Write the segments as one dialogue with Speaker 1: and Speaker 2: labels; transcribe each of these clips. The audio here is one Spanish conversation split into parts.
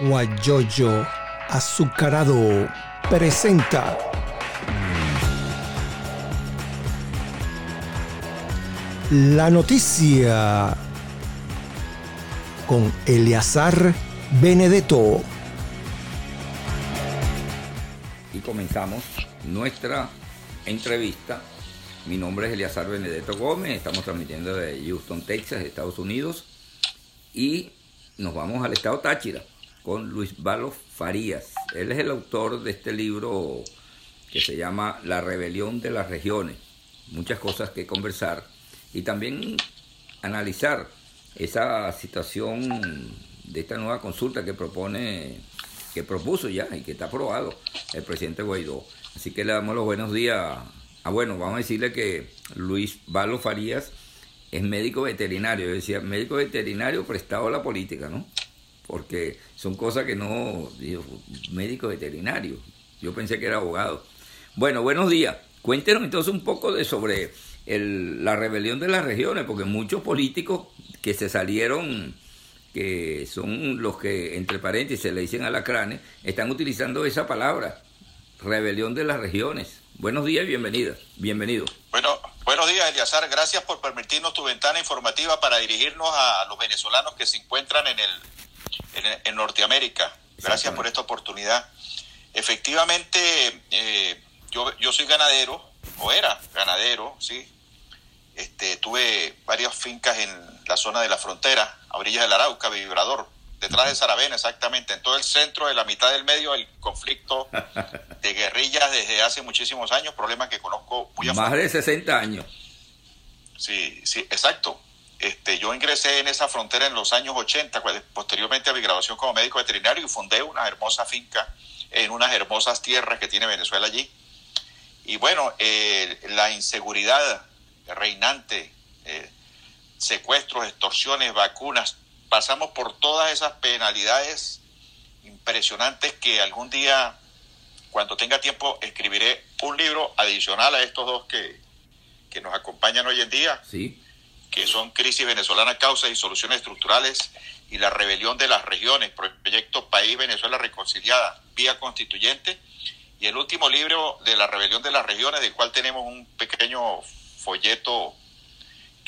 Speaker 1: Guayoyo Azucarado presenta la noticia con Eleazar Benedetto.
Speaker 2: Y comenzamos nuestra entrevista. Mi nombre es Eleazar Benedetto Gómez, estamos transmitiendo de Houston, Texas, Estados Unidos. Y nos vamos al estado Táchira con Luis Valo Farías. Él es el autor de este libro que se llama La rebelión de las regiones. Muchas cosas que conversar y también analizar esa situación de esta nueva consulta que propone, que propuso ya y que está aprobado el presidente Guaidó. Así que le damos los buenos días. Ah, bueno, vamos a decirle que Luis Valo Farías es médico veterinario. Yo decía, médico veterinario prestado a la política, ¿no? Porque son cosas que no, digo, médico veterinario. Yo pensé que era abogado. Bueno, buenos días. Cuéntenos entonces un poco de sobre el, la rebelión de las regiones, porque muchos políticos que se salieron, que son los que, entre paréntesis, le dicen alacranes, están utilizando esa palabra, rebelión de las regiones. Buenos días y bienvenida. Bienvenido.
Speaker 3: Bueno, buenos días, Eliazar. Gracias por permitirnos tu ventana informativa para dirigirnos a los venezolanos que se encuentran en el en, Norteamérica. Gracias por esta oportunidad. Efectivamente, eh, yo, yo soy ganadero, o era ganadero, ¿sí? Este, tuve varias fincas en la zona de la frontera, a orillas del Arauca, Vibrador, detrás de Saravena, exactamente, en todo el centro de la mitad del medio del conflicto de guerrillas desde hace muchísimos años, problemas que conozco
Speaker 2: muy a Más de 60 años.
Speaker 3: Sí, sí, exacto. Este, yo ingresé en esa frontera en los años 80, pues, posteriormente a mi graduación como médico veterinario, y fundé una hermosa finca en unas hermosas tierras que tiene Venezuela allí. Y bueno, eh, la inseguridad reinante, eh, secuestros, extorsiones, vacunas, pasamos por todas esas penalidades impresionantes que algún día, cuando tenga tiempo, escribiré un libro adicional a estos dos que, que nos acompañan hoy en día.
Speaker 2: Sí
Speaker 3: que son Crisis Venezolana, Causas y Soluciones Estructurales y la Rebelión de las Regiones, Proyecto País Venezuela Reconciliada, Vía Constituyente, y el último libro de la Rebelión de las Regiones, del cual tenemos un pequeño folleto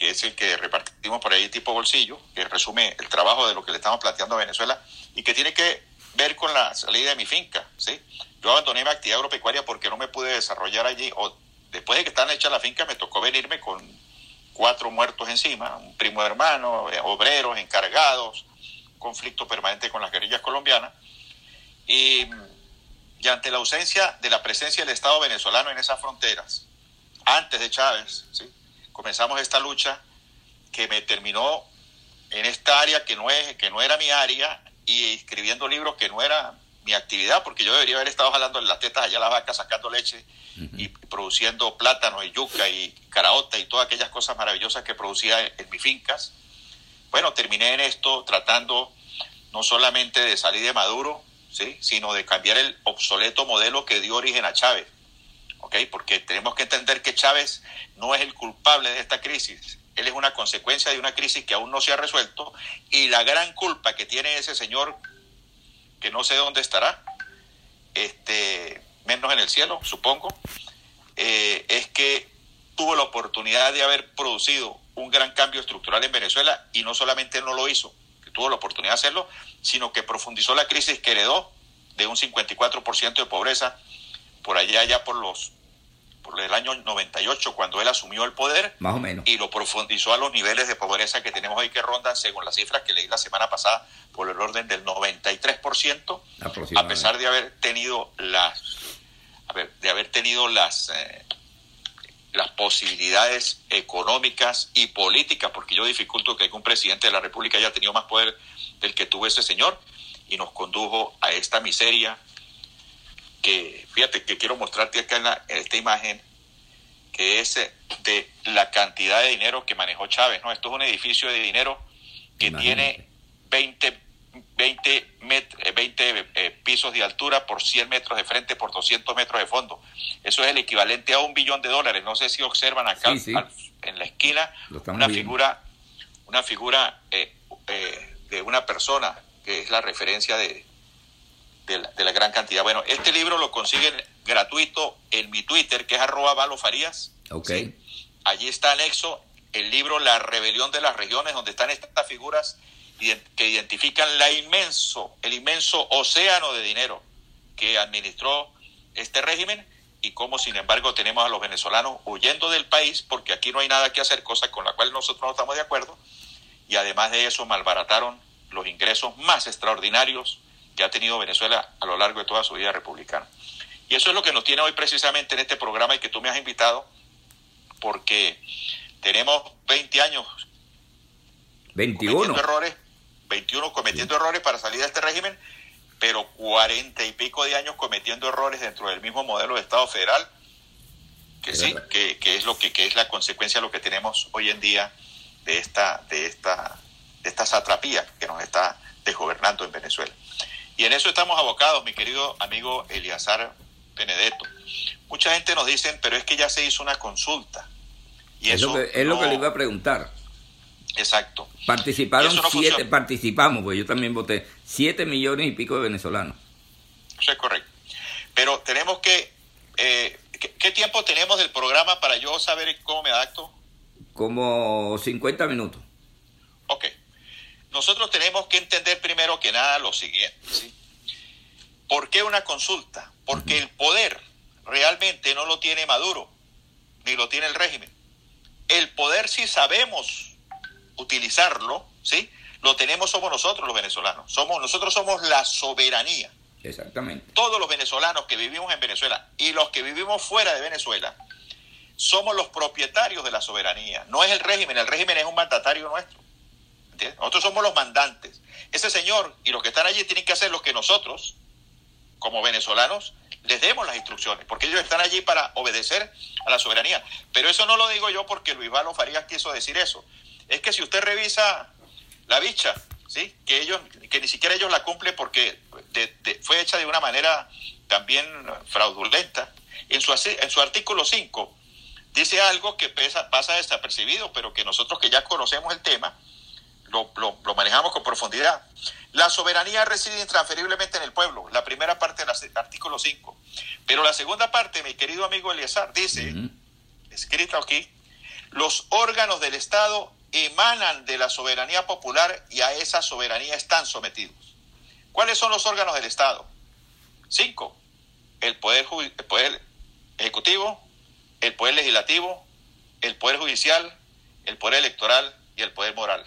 Speaker 3: que es el que repartimos por ahí tipo bolsillo, que resume el trabajo de lo que le estamos planteando a Venezuela y que tiene que ver con la salida de mi finca. ¿sí? Yo abandoné mi actividad agropecuaria porque no me pude desarrollar allí, o después de que están hechas la finca me tocó venirme con cuatro muertos encima, un primo hermano, eh, obreros, encargados, conflicto permanente con las guerrillas colombianas. Y, y, ante la ausencia de la presencia del Estado venezolano en esas fronteras, antes de Chávez, ¿sí? Comenzamos esta lucha que me terminó en esta área que no, es, que no era mi área y escribiendo libros que no era mi actividad, porque yo debería haber estado jalando en las tetas allá la vaca, sacando leche y produciendo plátano y yuca y caraota y todas aquellas cosas maravillosas que producía en, mis fincas. Bueno, terminé en esto tratando no solamente de salir de Maduro, ¿sí? sino de cambiar el obsoleto modelo que dio origen a Chávez. Porque tenemos que entender que Chávez no es el culpable de esta crisis. Él es una consecuencia de una crisis que aún no se ha resuelto y la gran culpa que tiene ese señor que no sé dónde estará, este, menos en el cielo, supongo, eh, es que tuvo la oportunidad de haber producido un gran cambio estructural en Venezuela y no solamente no lo hizo, que tuvo la oportunidad de hacerlo, sino que profundizó la crisis que heredó de un 54% de pobreza por allá ya por los por el año 98 cuando él asumió el poder
Speaker 2: más o menos.
Speaker 3: y lo profundizó a los niveles de pobreza que tenemos hoy que rondan según las cifras que leí la semana pasada por el orden del 93% a pesar de haber tenido las de haber tenido las eh, las posibilidades económicas y políticas porque yo dificulto que un presidente de la República haya tenido más poder del que tuvo ese señor y nos condujo a esta miseria que, fíjate, que quiero mostrarte acá en, esta imagen, que es eh, de la cantidad de dinero que manejó Chávez, ¿no? Esto es un edificio de dinero que tiene 20, 20, 20 pisos de altura por 100 metros de frente por 200 metros de fondo. Eso es el equivalente a un billón de dólares. No sé si observan acá en la esquina una figura, una figura eh, eh, de una persona que es la referencia de, de, la, gran cantidad. Bueno, este libro lo consiguen gratuito en mi Twitter, que es arroba balofarías.
Speaker 2: Ok.
Speaker 3: Allí está anexo el libro La rebelión de las regiones, donde están estas figuras que identifican la inmenso, el inmenso océano de dinero que administró este régimen y cómo, sin embargo, tenemos a los venezolanos huyendo del país porque aquí no hay nada que hacer, cosa con la cual nosotros no estamos de acuerdo, y además de eso malbarataron los ingresos más extraordinarios que ha tenido Venezuela a lo largo de toda su vida republicana. Y eso es lo que nos tiene hoy precisamente en este programa y que tú me has invitado, porque tenemos 20 años
Speaker 2: 21
Speaker 3: cometiendo errores, 21 cometiendo errores para salir de este régimen, pero 40 y pico de años cometiendo errores dentro del mismo modelo de Estado federal, que sí, que, que, es lo que, que, es la consecuencia de lo que tenemos hoy en día de esta, de esta, de esta satrapía que nos está desgobernando en Venezuela. Y en eso estamos abocados, mi querido amigo Eliazar Benedetto. Mucha gente nos dice, pero es que ya se hizo una consulta.
Speaker 2: Y es lo que, es lo que le iba a preguntar.
Speaker 3: Exacto.
Speaker 2: Participaron siete, participamos, pues yo también voté, siete millones y pico de venezolanos.
Speaker 3: Eso es correcto. Pero tenemos que, eh, ¿qué, tiempo tenemos del programa para yo saber cómo me adapto?
Speaker 2: Como 50 minutos.
Speaker 3: Nosotros tenemos que entender primero que nada lo siguiente. ¿sí? ¿Por qué una consulta? Porque el poder realmente no lo tiene Maduro, ni lo tiene el régimen. El poder si sabemos utilizarlo, ¿sí? Lo tenemos somos nosotros los venezolanos. Somos, nosotros somos la soberanía.
Speaker 2: Exactamente.
Speaker 3: Todos los venezolanos que vivimos en Venezuela y los que vivimos fuera de Venezuela somos los propietarios de la soberanía. No es el régimen, el régimen es un mandatario nuestro. Nosotros somos los mandantes. Ese señor y los que están allí tienen que hacer lo que nosotros, como venezolanos, les demos las instrucciones, porque ellos están allí para obedecer a la soberanía. Pero eso no lo digo yo porque Luis Valo Farías quiso decir eso. Es que si usted revisa la bicha, ¿sí? que ellos, que ni siquiera ellos la cumplen porque fue hecha de una manera también fraudulenta, en su, en su artículo 5 dice algo que pasa desapercibido, pero que nosotros que ya conocemos el tema, lo, manejamos con profundidad. La soberanía reside intransferiblemente en el pueblo, la primera parte del artículo 5. Pero la segunda parte, mi querido amigo Eliezer, dice, escrito aquí, los órganos del Estado emanan de la soberanía popular y a esa soberanía están sometidos. ¿Cuáles son los órganos del Estado? Cinco. El poder, el poder ejecutivo, el poder legislativo, el poder judicial, el poder electoral y el poder moral.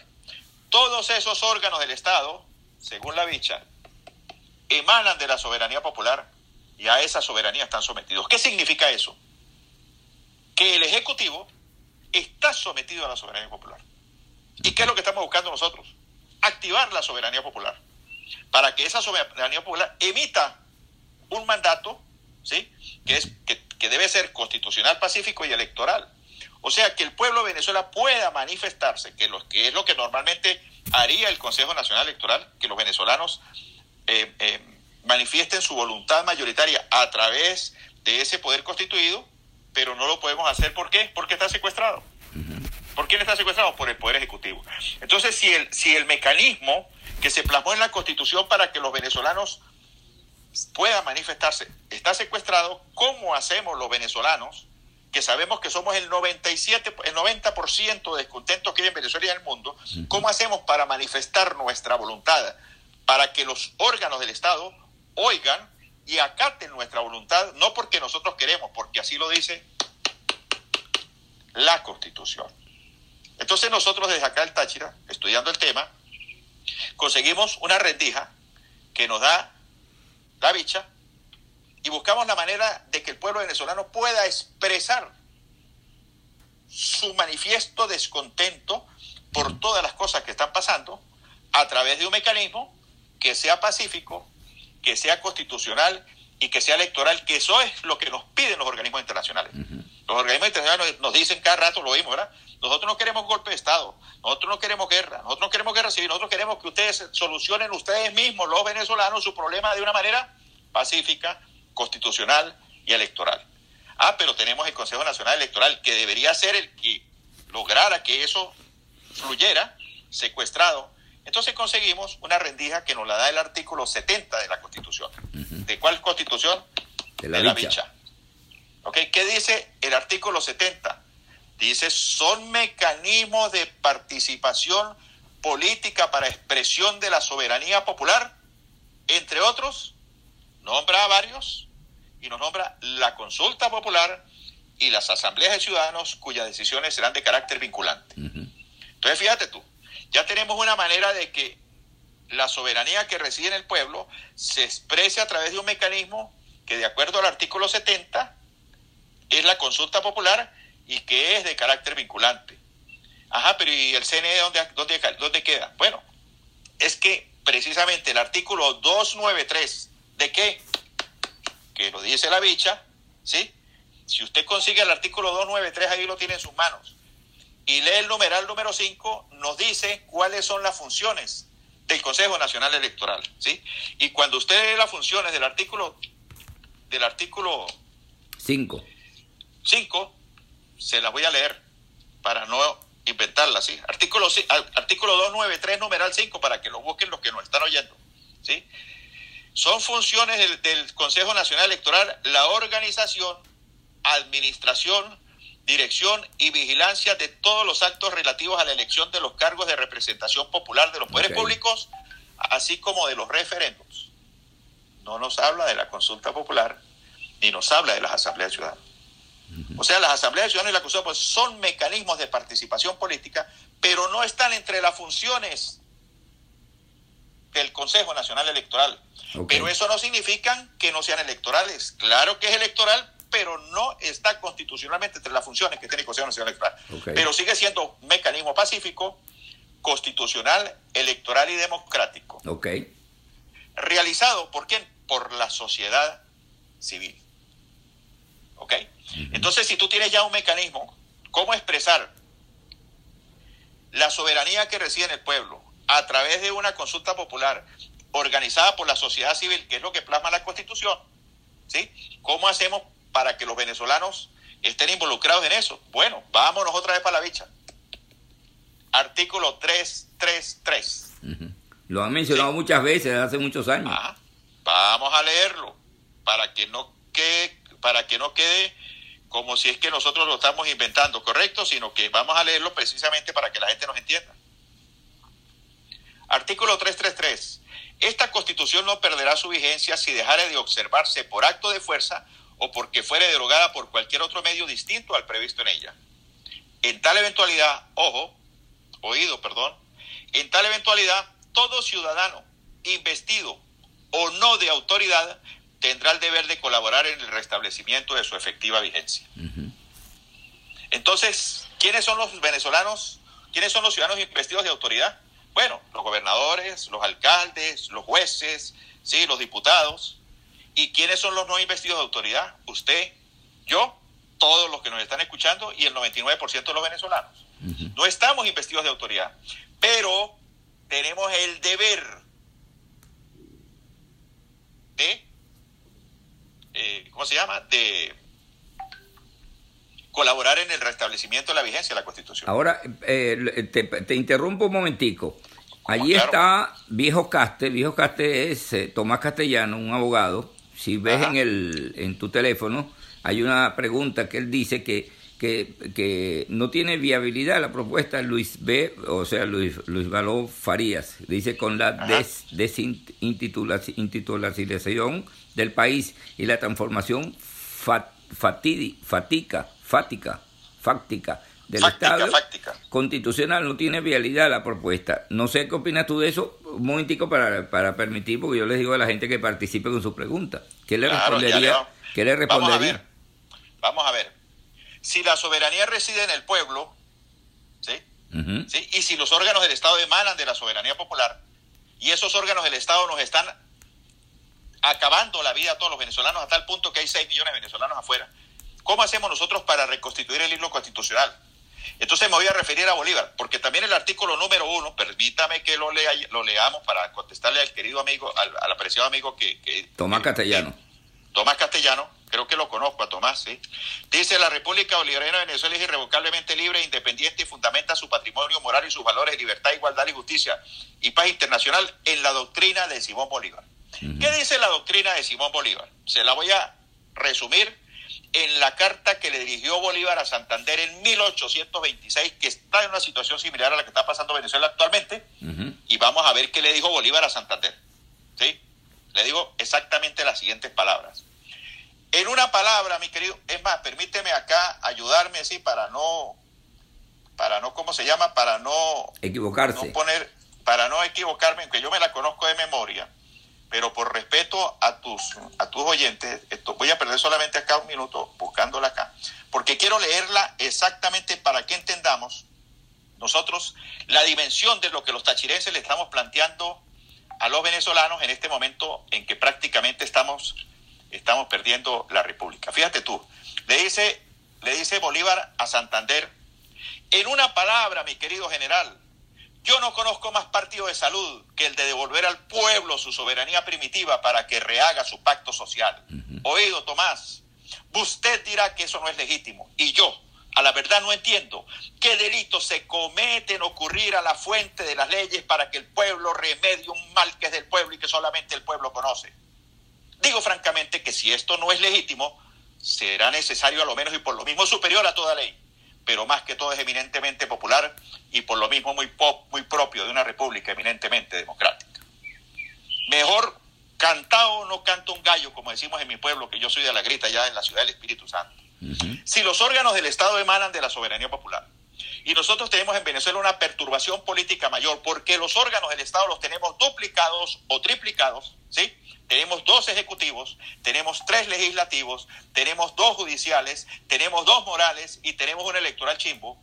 Speaker 3: Todos esos órganos del Estado, según la bicha, emanan de la soberanía popular y a esa soberanía están sometidos. ¿Qué significa eso? Que el Ejecutivo está sometido a la soberanía popular. ¿Y qué es lo que estamos buscando nosotros? Activar la soberanía popular. Para que esa soberanía popular emita un mandato, ¿sí? Que, es, que, que debe ser constitucional, pacífico y electoral. O sea, que el pueblo de Venezuela pueda manifestarse, que, lo, que es lo que normalmente haría el Consejo Nacional Electoral, que los venezolanos eh, eh, manifiesten su voluntad mayoritaria a través de ese poder constituido, pero no lo podemos hacer. ¿Por qué? Porque está secuestrado. ¿Por quién está secuestrado? Por el Poder Ejecutivo. Entonces, si el, si el mecanismo que se plasmó en la Constitución para que los venezolanos puedan manifestarse está secuestrado, ¿cómo hacemos los venezolanos que sabemos que somos el 97, el 90% de descontentos que hay en Venezuela y en el mundo, ¿cómo hacemos para manifestar nuestra voluntad? Para que los órganos del Estado oigan y acaten nuestra voluntad, no porque nosotros queremos, porque así lo dice la Constitución. Entonces nosotros desde acá el Táchira, estudiando el tema, conseguimos una rendija que nos da la bicha y buscamos la manera de que el pueblo venezolano pueda expresar su manifiesto descontento por todas las cosas que están pasando a través de un mecanismo que sea pacífico, que sea constitucional y que sea electoral, que eso es lo que nos piden los organismos internacionales. Los organismos internacionales nos, dicen cada rato, lo oímos, ¿verdad? Nosotros no queremos golpe de Estado, nosotros no queremos guerra, nosotros no queremos guerra civil, nosotros queremos que ustedes solucionen ustedes mismos, los venezolanos, su problema de una manera pacífica, constitucional y electoral. Ah, pero tenemos el Consejo Nacional Electoral que debería ser el que lograra que eso fluyera, secuestrado, Entonces conseguimos una rendija que nos la da el artículo 70 de la Constitución. ¿De cuál Constitución?
Speaker 2: De la, bicha.
Speaker 3: ¿Qué dice el artículo 70? Dice, son mecanismos de participación política para expresión de la soberanía popular, entre otros, nombra a varios y nos nombra la consulta popular y las asambleas de ciudadanos cuyas decisiones serán de carácter vinculante. Entonces, fíjate tú, ya tenemos una manera de que la soberanía que reside en el pueblo se exprese a través de un mecanismo que de acuerdo al artículo 70 es la consulta popular y que es de carácter vinculante. Ajá, pero ¿y el CNE dónde, dónde, dónde queda? Bueno, es que precisamente el artículo 293, ¿de qué? Que lo dice la bicha, ¿sí? Si usted consigue el artículo 293, ahí lo tiene en sus manos. Y lee el numeral número 5, nos dice cuáles son las funciones del Consejo Nacional Electoral, ¿sí? Y cuando usted lee las funciones del artículo del artículo
Speaker 2: 5
Speaker 3: 5, se las voy a leer para no inventarlas, ¿sí? Artículo, artículo 293, numeral 5, para que lo busquen los que nos están oyendo, ¿sí? Son funciones del, del Consejo Nacional Electoral la organización, administración, dirección y vigilancia de todos los actos relativos a la elección de los cargos de representación popular de los poderes públicos, así como de los referendos. No nos habla de la consulta popular, ni nos habla de las asambleas ciudadanas. O sea, las asambleas de ciudadanos y la consulta pues, son mecanismos de participación política, pero no están entre las funciones del Consejo Nacional Electoral. Pero eso no significa que no sean electorales. Claro que es electoral, pero no está constitucionalmente entre las funciones que tiene el Consejo Nacional Electoral. Pero sigue siendo un mecanismo pacífico, constitucional, electoral y democrático. Realizado por quién? Por la sociedad civil. ¿Ok? Entonces, si tú tienes ya un mecanismo, ¿cómo expresar la soberanía que reside en el pueblo a través de una consulta popular organizada por la sociedad civil, que es lo que plasma la Constitución? ¿Sí? ¿Cómo hacemos para que los venezolanos estén involucrados en eso? Bueno, vámonos otra vez para la bicha. Artículo 333.
Speaker 2: Lo han mencionado muchas veces, hace muchos años.
Speaker 3: Ah, vamos a leerlo para que no quede, para que no quede como si es que nosotros lo estamos inventando, ¿correcto? Sino que vamos a leerlo precisamente para que la gente nos entienda. Artículo 333. Esta constitución no perderá su vigencia si dejare de observarse por acto de fuerza o porque fuere derogada por cualquier otro medio distinto al previsto en ella. En tal eventualidad, ojo, oído, perdón, en tal eventualidad, todo ciudadano investido o no de autoridad tendrá el deber de colaborar en el restablecimiento de su efectiva vigencia. Entonces, ¿quiénes son los venezolanos? ¿Quiénes son los ciudadanos investidos de autoridad? Bueno, los gobernadores, los alcaldes, los jueces, sí, los diputados. ¿Y quiénes son los no investidos de autoridad? Usted, yo, todos los que nos están escuchando y el 99% de los venezolanos. No estamos investidos de autoridad, pero tenemos el deber de eh, ¿cómo se llama? De colaborar en el restablecimiento de la vigencia de la Constitución.
Speaker 2: Ahora, eh, te, interrumpo un momentico. Allí está Viejo Caste. Viejo Caste es eh, Tomás Castellano, un abogado. Si ves en, el, en tu teléfono, hay una pregunta que él dice que, que, no tiene viabilidad la propuesta de Luis B., o sea, Luis, Luis Való Farías. Dice con la des, desintitulación del país y la transformación fatídica, fática, fáctica del Estado constitucional no tiene vialidad la propuesta. No sé qué opinas tú de eso, un momentico para, para permitir, porque yo les digo a la gente que participe con su pregunta. ¿Qué le respondería? ¿Qué le respondería?
Speaker 3: Vamos a, ver. Si la soberanía reside en el pueblo, ¿sí? ¿sí? Y si los órganos del Estado emanan de la soberanía popular, y esos órganos del Estado nos están acabando la vida a todos los venezolanos a tal punto que hay 6 millones de venezolanos afuera. ¿Cómo hacemos nosotros para reconstituir el himno constitucional? Entonces me voy a referir a Bolívar, porque también el artículo número uno, permítame que lo, lea, lo leamos para contestarle al querido amigo, al, apreciado amigo que...
Speaker 2: Tomás Castellano.
Speaker 3: Tomás Castellano, creo que lo conozco a Tomás, ¿sí? Dice, la República Bolivariana de Venezuela es irrevocablemente libre, independiente y fundamenta su patrimonio moral y sus valores de libertad, igualdad y justicia y paz internacional en la doctrina de Simón Bolívar. ¿Qué dice la doctrina de Simón Bolívar? Se la voy a resumir en la carta que le dirigió Bolívar a Santander en 1826, que está en una situación similar a la que está pasando Venezuela actualmente, y vamos a ver qué le dijo Bolívar a Santander. ¿Sí? Le digo exactamente las siguientes palabras. En una palabra, mi querido, es más, permíteme acá ayudarme así para no, para no, ¿cómo se llama? Para no
Speaker 2: equivocarse.
Speaker 3: No poner, para no equivocarme, aunque yo me la conozco de memoria pero por respeto a tus, a tus oyentes, esto, voy a perder solamente acá un minuto buscándola acá, porque quiero leerla exactamente para que entendamos nosotros la dimensión de lo que los tachirenses le estamos planteando a los venezolanos en este momento en que prácticamente estamos, estamos perdiendo la república. Fíjate tú, le dice, le dice Bolívar a Santander, en una palabra, mi querido general, yo no conozco más partido de salud que el de devolver al pueblo su soberanía primitiva para que rehaga su pacto social. Oído, Tomás, usted dirá que eso no es legítimo. Y yo, a la verdad, no entiendo qué delitos se cometen ocurrir a la fuente de las leyes para que el pueblo remedie un mal que es del pueblo y que solamente el pueblo conoce. Digo francamente que si esto no es legítimo, será necesario a lo menos y por lo mismo superior a toda ley pero más que todo es eminentemente popular y por lo mismo muy, pop, muy propio de una república eminentemente democrática. Mejor cantado no canta un gallo, como decimos en mi pueblo, que yo soy de la grita ya en la ciudad del Espíritu Santo. Si los órganos del Estado emanan de la soberanía popular, y nosotros tenemos en Venezuela una perturbación política mayor, porque los órganos del Estado los tenemos duplicados o triplicados, ¿sí? Tenemos dos ejecutivos, tenemos tres legislativos, tenemos dos judiciales, tenemos dos morales y tenemos un electoral chimbo.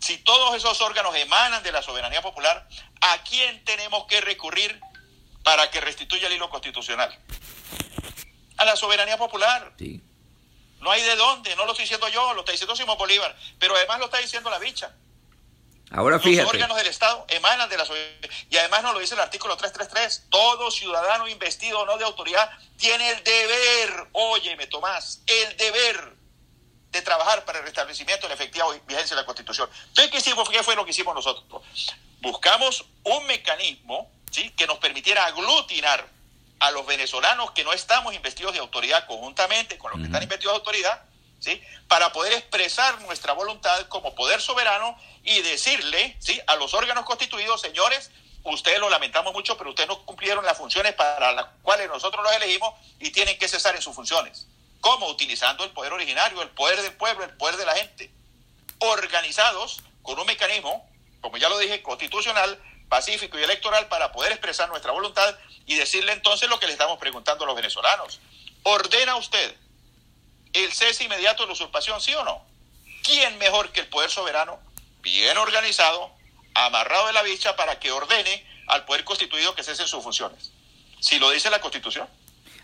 Speaker 3: Si todos esos órganos emanan de la soberanía popular, ¿a quién tenemos que recurrir para que restituya el hilo constitucional? A la soberanía popular. No hay de dónde, no lo estoy diciendo yo, lo está diciendo Simón Bolívar, pero además lo está diciendo la bicha.
Speaker 2: Ahora fíjate.
Speaker 3: Los órganos del Estado emanan de la Y además nos lo dice el artículo 333. Todo ciudadano investido o no de autoridad tiene el deber, óyeme Tomás, el deber de trabajar para el restablecimiento de la efectiva vigencia de la Constitución. Entonces, ¿qué hicimos? ¿Qué fue lo que hicimos nosotros? Buscamos un mecanismo ¿sí? que nos permitiera aglutinar a los venezolanos que no estamos investidos de autoridad conjuntamente con los que están investidos de autoridad, ¿sí? para poder expresar nuestra voluntad como poder soberano y decirle ¿sí? a los órganos constituidos, señores, ustedes lo lamentamos mucho, pero ustedes no cumplieron las funciones para las cuales nosotros los elegimos y tienen que cesar en sus funciones. ¿Cómo? Utilizando el poder originario, el poder del pueblo, el poder de la gente, organizados con un mecanismo, como ya lo dije, constitucional, pacífico y electoral para poder expresar nuestra voluntad y decirle entonces lo que le estamos preguntando a los venezolanos. ¿Ordena usted el cese inmediato de la usurpación, sí o no? ¿Quién mejor que el poder soberano bien organizado, amarrado de la bicha para que ordene al poder constituido que cesen sus funciones. Si lo dice la Constitución.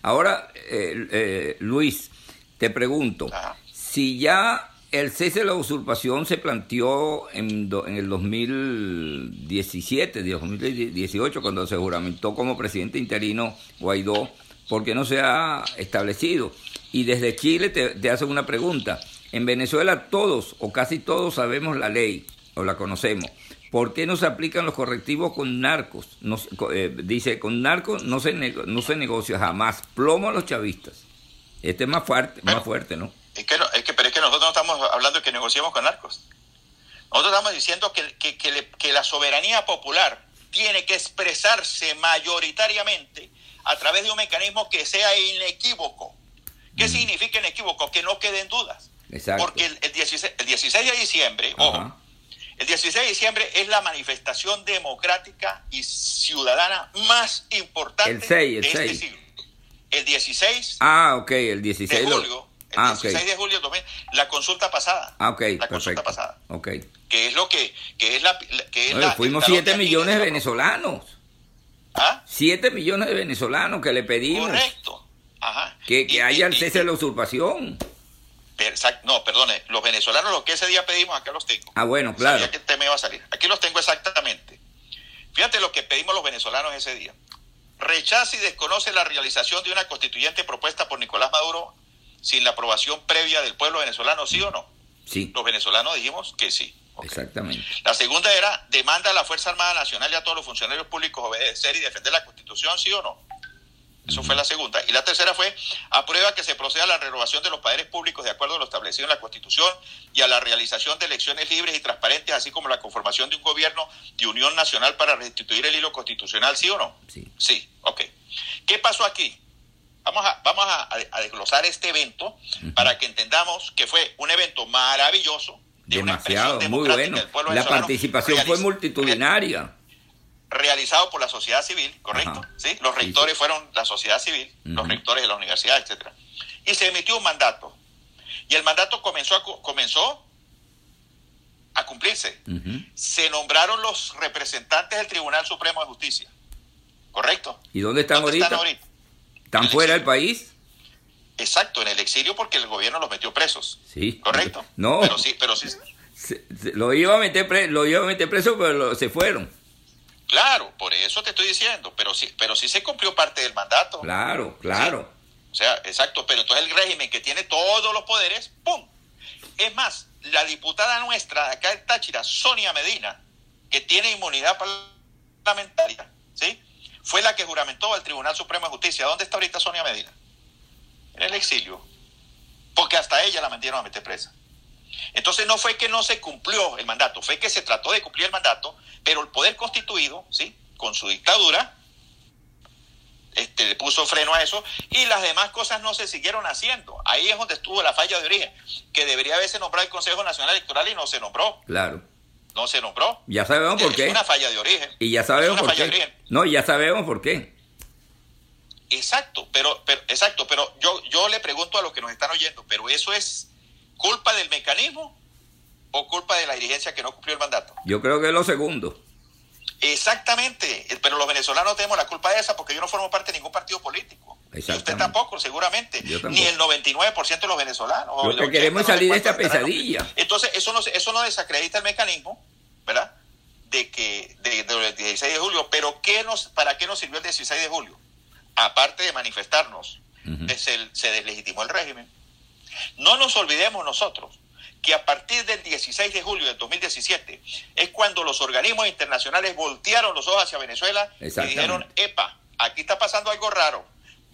Speaker 2: Ahora, eh, eh, Luis, te pregunto, si ya el cese de la usurpación se planteó en, el 2017, 2018, cuando se juramentó como presidente interino Guaidó, ¿por qué no se ha establecido? Y desde Chile te, hacen una pregunta. En Venezuela todos o casi todos sabemos la ley o la conocemos. ¿Por qué no se aplican los correctivos con narcos? Eh, dice, con narcos no se, no se negocia jamás. Plomo a los chavistas. Este es más fuerte, más fuerte ¿no?
Speaker 3: Es que, es que, pero es que nosotros no estamos hablando de que negociemos con narcos. Nosotros estamos diciendo que, que, que la soberanía popular tiene que expresarse mayoritariamente a través de un mecanismo que sea inequívoco. ¿Qué significa inequívoco? Que no queden dudas. Porque el, 16, el 16 de diciembre, ojo, el 16 de diciembre es la manifestación democrática y ciudadana más importante
Speaker 2: el 6, el
Speaker 3: de este siglo. El 16
Speaker 2: ah, okay, el 16
Speaker 3: de julio. El ah, 16 de julio la consulta pasada.
Speaker 2: Ah, ok,
Speaker 3: La consulta pasada.
Speaker 2: Ok.
Speaker 3: Que es lo que, que es la... Que es
Speaker 2: fuimos 7 millones de venezolanos. ¿Ah? 7 millones de venezolanos que le pedimos.
Speaker 3: Correcto. Ajá.
Speaker 2: Que, que haya el cese de la usurpación.
Speaker 3: No, perdone, los venezolanos lo que ese día pedimos, acá los tengo.
Speaker 2: Ah, bueno, claro.
Speaker 3: que me iba a salir. Aquí los tengo exactamente. Fíjate lo que pedimos los venezolanos ese día. rechaza y desconoce la realización de una constituyente propuesta por Nicolás Maduro sin la aprobación previa del pueblo venezolano, ¿sí o no?
Speaker 2: Sí.
Speaker 3: Los venezolanos dijimos que sí.
Speaker 2: Okay. Exactamente.
Speaker 3: La segunda era, demanda a la Fuerza Armada Nacional y a todos los funcionarios públicos obedecer y defender la Constitución, ¿sí o no? Eso uh -huh. fue la segunda. Y la tercera fue, aprueba que se proceda a la renovación de los poderes públicos de acuerdo a lo establecido en la Constitución y a la realización de elecciones libres y transparentes, así como la conformación de un gobierno de unión nacional para restituir el hilo constitucional, ¿sí o no?
Speaker 2: Sí.
Speaker 3: Sí, ok. ¿Qué pasó aquí? Vamos a, vamos a, a desglosar este evento uh -huh. para que entendamos que fue un evento maravilloso.
Speaker 2: De Demasiado, muy bueno. La participación fue multitudinaria.
Speaker 3: Realizado por la sociedad civil, ¿correcto? ¿Sí? Los rectores sí. fueron la sociedad civil, uh -huh. los rectores de la universidad, etcétera. Y se emitió un mandato. Y el mandato comenzó a, comenzó a cumplirse. Uh -huh. Se nombraron los representantes del Tribunal Supremo de Justicia. ¿Correcto?
Speaker 2: ¿Y dónde están, ¿Dónde ahorita? están ahorita? ¿Están fuera del país?
Speaker 3: Exacto, en el exilio porque el gobierno los metió presos.
Speaker 2: Sí.
Speaker 3: ¿Correcto?
Speaker 2: No.
Speaker 3: Pero sí, pero sí.
Speaker 2: Se, se, lo, iba a meter pre, lo iba a meter preso, pero lo, se fueron.
Speaker 3: Claro, por eso te estoy diciendo, pero sí, pero sí se cumplió parte del mandato.
Speaker 2: Claro, claro.
Speaker 3: ¿Sí? O sea, exacto, pero entonces el régimen que tiene todos los poderes, ¡pum! Es más, la diputada nuestra acá en Táchira, Sonia Medina, que tiene inmunidad parlamentaria, ¿sí? Fue la que juramentó al Tribunal Supremo de Justicia. ¿Dónde está ahorita Sonia Medina? En el exilio. Porque hasta ella la metieron a meter presa. Entonces no fue que no se cumplió el mandato, fue que se trató de cumplir el mandato, pero el poder constituido, ¿sí? con su dictadura, este, le puso freno a eso y las demás cosas no se siguieron haciendo. Ahí es donde estuvo la falla de origen, que debería haberse nombrado el Consejo Nacional Electoral y no se nombró.
Speaker 2: Claro.
Speaker 3: No se nombró.
Speaker 2: Ya sabemos por
Speaker 3: es
Speaker 2: qué.
Speaker 3: Es una falla de origen.
Speaker 2: Y ya sabemos por qué. No, ya sabemos por qué.
Speaker 3: Exacto, pero, pero exacto, pero yo, yo le pregunto a los que nos están oyendo, pero eso es culpa del mecanismo o culpa de la dirigencia que no cumplió el mandato?
Speaker 2: Yo creo que es lo segundo.
Speaker 3: Exactamente, pero los venezolanos tenemos la culpa de esa porque yo no formo parte de ningún partido político. Y usted tampoco, seguramente. Tampoco. Ni el 99% de los venezolanos.
Speaker 2: Lo que queremos es salir de esta pesadilla.
Speaker 3: Entonces, eso no, eso no desacredita el mecanismo, ¿verdad? De que de, de, del 16 de julio. Pero ¿qué nos, ¿para qué nos sirvió el 16 de julio? Aparte de manifestarnos, uh -huh. se, se deslegitimó el régimen. No nos olvidemos nosotros que a partir del 16 de julio del 2017 es cuando los organismos internacionales voltearon los ojos hacia Venezuela y dijeron, epa, aquí está pasando algo raro,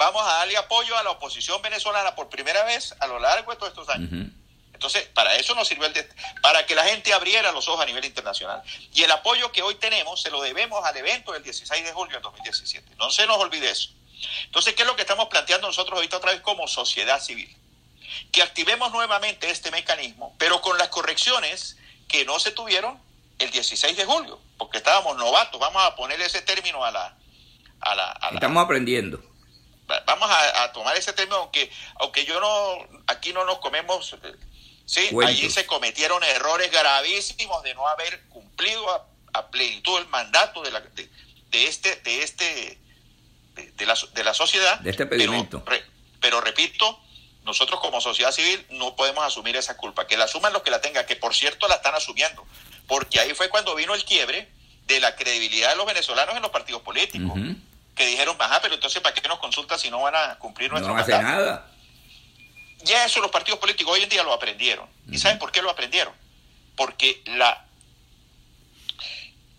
Speaker 3: vamos a darle apoyo a la oposición venezolana por primera vez a lo largo de todos estos años. Uh -huh. Entonces, para eso nos sirvió el de, para que la gente abriera los ojos a nivel internacional. Y el apoyo que hoy tenemos se lo debemos al evento del 16 de julio del 2017. No se nos olvide eso. Entonces, ¿qué es lo que estamos planteando nosotros ahorita otra vez como sociedad civil? que activemos nuevamente este mecanismo, pero con las correcciones que no se tuvieron el 16 de julio, porque estábamos novatos, vamos a poner ese término a la... A la, a la
Speaker 2: Estamos aprendiendo.
Speaker 3: Vamos a, a, tomar ese término, aunque, aunque yo no, aquí no nos comemos, sí, Cuentos. allí se cometieron errores gravísimos de no haber cumplido a, a plenitud el mandato de, la, de, de este, de este, de, de, la, de la sociedad.
Speaker 2: De este pedimento.
Speaker 3: Pero, re, pero repito, nosotros como sociedad civil no podemos asumir esa culpa, que la asuman los que la tengan, que por cierto la están asumiendo, porque ahí fue cuando vino el quiebre de la credibilidad de los venezolanos en los partidos políticos, uh -huh. Que dijeron, ajá, pero entonces ¿para qué nos consultan si no van a cumplir nuestro
Speaker 2: No hace nada.
Speaker 3: Ya eso los partidos políticos hoy en día lo aprendieron. Uh -huh. ¿Y saben por qué lo aprendieron? Porque la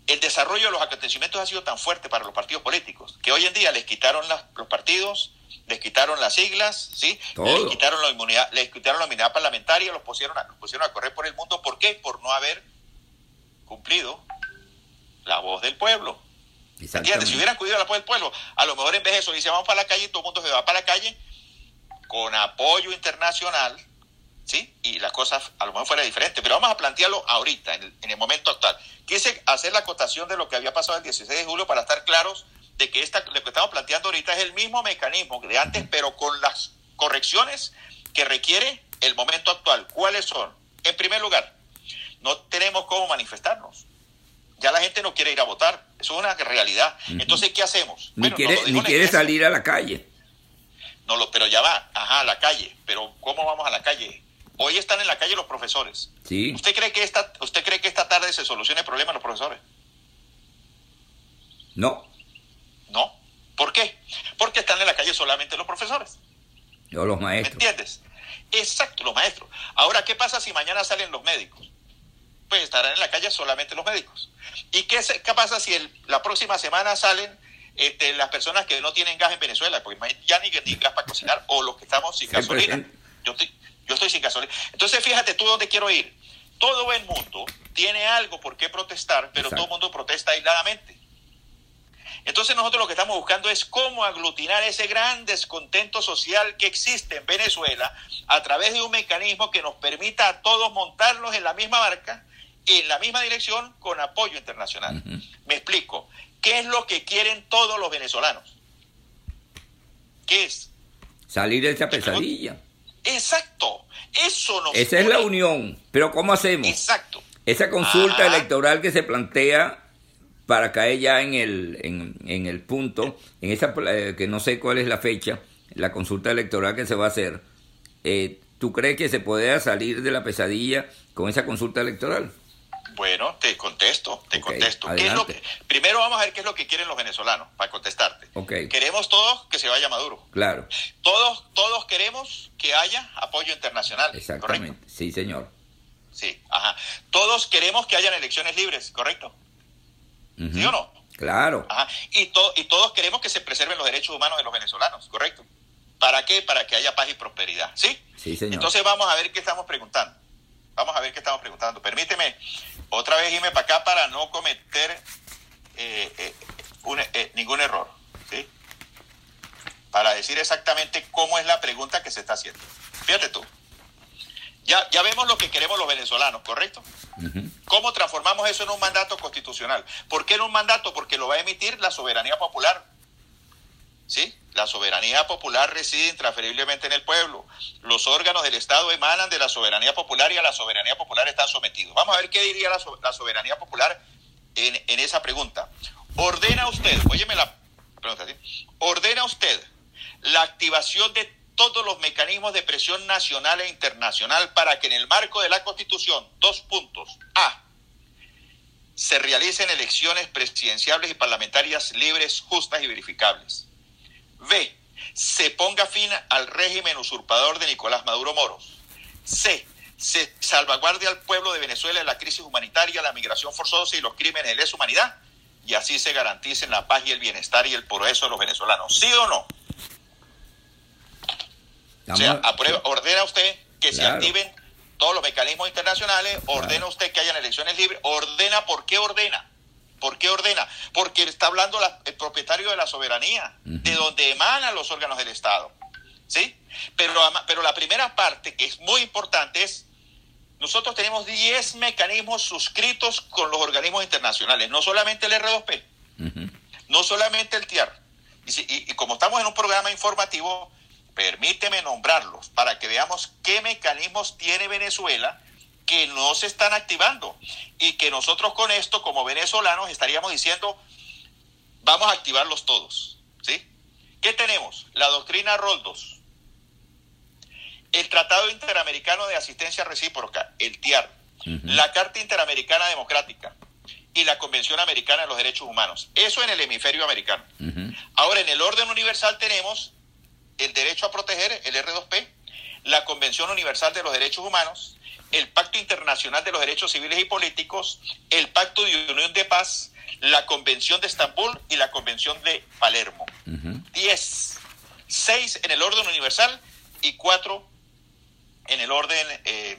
Speaker 3: el desarrollo de los acontecimientos ha sido tan fuerte para los partidos políticos que hoy en día les quitaron las, los partidos les quitaron las siglas, ¿sí?
Speaker 2: Todo.
Speaker 3: Les quitaron la inmunidad, les quitaron la inmunidad parlamentaria, los pusieron, a, los pusieron a correr por el mundo. ¿Por qué? Por no haber cumplido la voz del pueblo. ¿Entiendes? Si hubieran cuidado la voz del pueblo, a lo mejor en vez de eso dice vamos para la calle y todo el mundo se va para la calle con apoyo internacional, ¿sí? Y las cosas a lo mejor fuera diferente, pero vamos a plantearlo ahorita, en el, en el momento actual. Quise hacer la acotación de lo que había pasado el 16 de julio para estar claros de que esta, lo que estamos planteando ahorita es el mismo mecanismo de antes, pero con las correcciones que requiere el momento actual. ¿Cuáles son? En primer lugar, no tenemos cómo manifestarnos. Ya la gente no quiere ir a votar. Eso es una realidad. Uh -huh. Entonces, ¿qué hacemos?
Speaker 2: Ni bueno, quiere, ni quiere salir a la calle.
Speaker 3: No, lo, pero ya va, ajá, a la calle. Pero ¿cómo vamos a la calle? Hoy están en la calle los profesores.
Speaker 2: Sí.
Speaker 3: ¿Usted cree que esta, usted cree que esta tarde se solucione el problema de los profesores?
Speaker 2: No.
Speaker 3: No. ¿Por qué? Porque están en la calle solamente los profesores.
Speaker 2: O los
Speaker 3: ¿Me
Speaker 2: maestros.
Speaker 3: entiendes? Exacto, los maestros. Ahora, ¿qué pasa si mañana salen los médicos? Pues estarán en la calle solamente los médicos. ¿Y qué, se- qué pasa si el- la próxima semana salen este, las personas que no tienen gas en Venezuela? Porque ya ni, ni gas para cocinar, o los que estamos sin
Speaker 2: Siempre
Speaker 3: gasolina. Yo estoy, yo estoy sin gasolina. Entonces, fíjate tú dónde quiero ir. Todo el mundo tiene algo por qué protestar, pero
Speaker 2: Exacto.
Speaker 3: todo el mundo protesta aisladamente. Entonces nosotros lo que estamos buscando es cómo aglutinar ese gran descontento social que existe en Venezuela a través de un mecanismo que nos permita a todos montarnos en la misma barca, en la misma dirección, con apoyo internacional. Me explico. ¿Qué es lo que quieren todos los venezolanos? ¿Qué es?
Speaker 2: Salir de esa pesadilla.
Speaker 3: Exacto. Eso nos
Speaker 2: Esa es la unión. Pero ¿cómo hacemos?
Speaker 3: Exacto.
Speaker 2: Esa consulta
Speaker 3: Ajá.
Speaker 2: electoral que se plantea para caer ya en el, en, en el punto, en esa eh, que no sé cuál es la fecha, la consulta electoral que se va a hacer, eh, ¿tú crees que se pueda salir de la pesadilla con esa consulta electoral?
Speaker 3: Bueno, te contesto, te contesto. ¿Qué es lo
Speaker 2: adelante.
Speaker 3: que- primero vamos a ver qué es lo que quieren los venezolanos, para contestarte.
Speaker 2: Ok.
Speaker 3: Queremos todos que se vaya Maduro.
Speaker 2: Claro,
Speaker 3: Todos, todos queremos que haya apoyo internacional. ¿correcto?
Speaker 2: exactamente. Sí, señor.
Speaker 3: Sí, ajá. Todos queremos que hayan elecciones libres, ¿correcto?
Speaker 2: Ujú.
Speaker 3: ¿Sí o no?
Speaker 2: Claro.
Speaker 3: Ajá. Y, to- y todos queremos que se preserven los derechos humanos de los venezolanos, ¿correcto? ¿Para qué? Para que haya paz y prosperidad, ¿sí?
Speaker 2: Sí, señor.
Speaker 3: Entonces vamos a ver qué estamos preguntando. Vamos a ver qué estamos preguntando. Permíteme otra vez irme para acá para no cometer eh, eh, un- eh, ningún error, ¿sí? Para decir exactamente cómo es la pregunta que se está haciendo. Fíjate tú. Ya, ya vemos lo que queremos los venezolanos, ¿correcto? ¿Cómo transformamos eso en un mandato constitucional? ¿Por qué en un mandato? Porque lo va a emitir la soberanía popular. ¿Sí? La soberanía popular reside intransferiblemente en el pueblo. Los órganos del Estado emanan de la soberanía popular y a la soberanía popular están sometidos. Vamos a ver qué diría la, so- la soberanía popular en, en esa pregunta. Ordena usted, óyeme la pregunta, ¿sí? Ordena usted la activación de todos los mecanismos de presión nacional e internacional para que en el marco de la Constitución, dos puntos, A, se realicen elecciones presidenciales y parlamentarias libres, justas y verificables. B. Se ponga fin al régimen usurpador de Nicolás Maduro Moros. C. Se salvaguarde al pueblo de Venezuela de la crisis humanitaria, la migración forzosa y los crímenes de lesa humanidad. Y así se garanticen la paz y el bienestar y el progreso de los venezolanos. ¿Sí o no? O sea, aprueba, ordena usted que se
Speaker 2: Claro.
Speaker 3: activen todos los mecanismos internacionales, ordena usted que hayan elecciones libres, ordena, ¿por qué ordena? ¿Por qué ordena? Porque está hablando la- el propietario de la soberanía, de donde emanan los órganos del Estado. ¿Sí? Pero, pero la primera parte, que es muy importante, es nosotros tenemos 10 mecanismos suscritos con los organismos internacionales, no solamente el R2P,
Speaker 2: Ujú.
Speaker 3: no solamente el TIAR. Y, si- y- y como estamos en un programa informativo, permíteme nombrarlos para que veamos qué mecanismos tiene Venezuela que no se están activando y que nosotros con esto como venezolanos estaríamos diciendo vamos a activarlos todos, ¿sí? ¿Qué tenemos? La doctrina Roldos, el Tratado Interamericano de Asistencia Recíproca, el TIAR, la Carta Interamericana Democrática y la Convención Americana de los Derechos Humanos. Eso en el hemisferio americano. Ahora, en el orden universal tenemos el derecho a proteger, el R2P, la Convención Universal de los Derechos Humanos, el Pacto Internacional de los Derechos Civiles y Políticos, el Pacto de Unión de Paz, la Convención de Estambul y la Convención de Palermo. 10, 6 en el orden universal y 4 en el orden eh,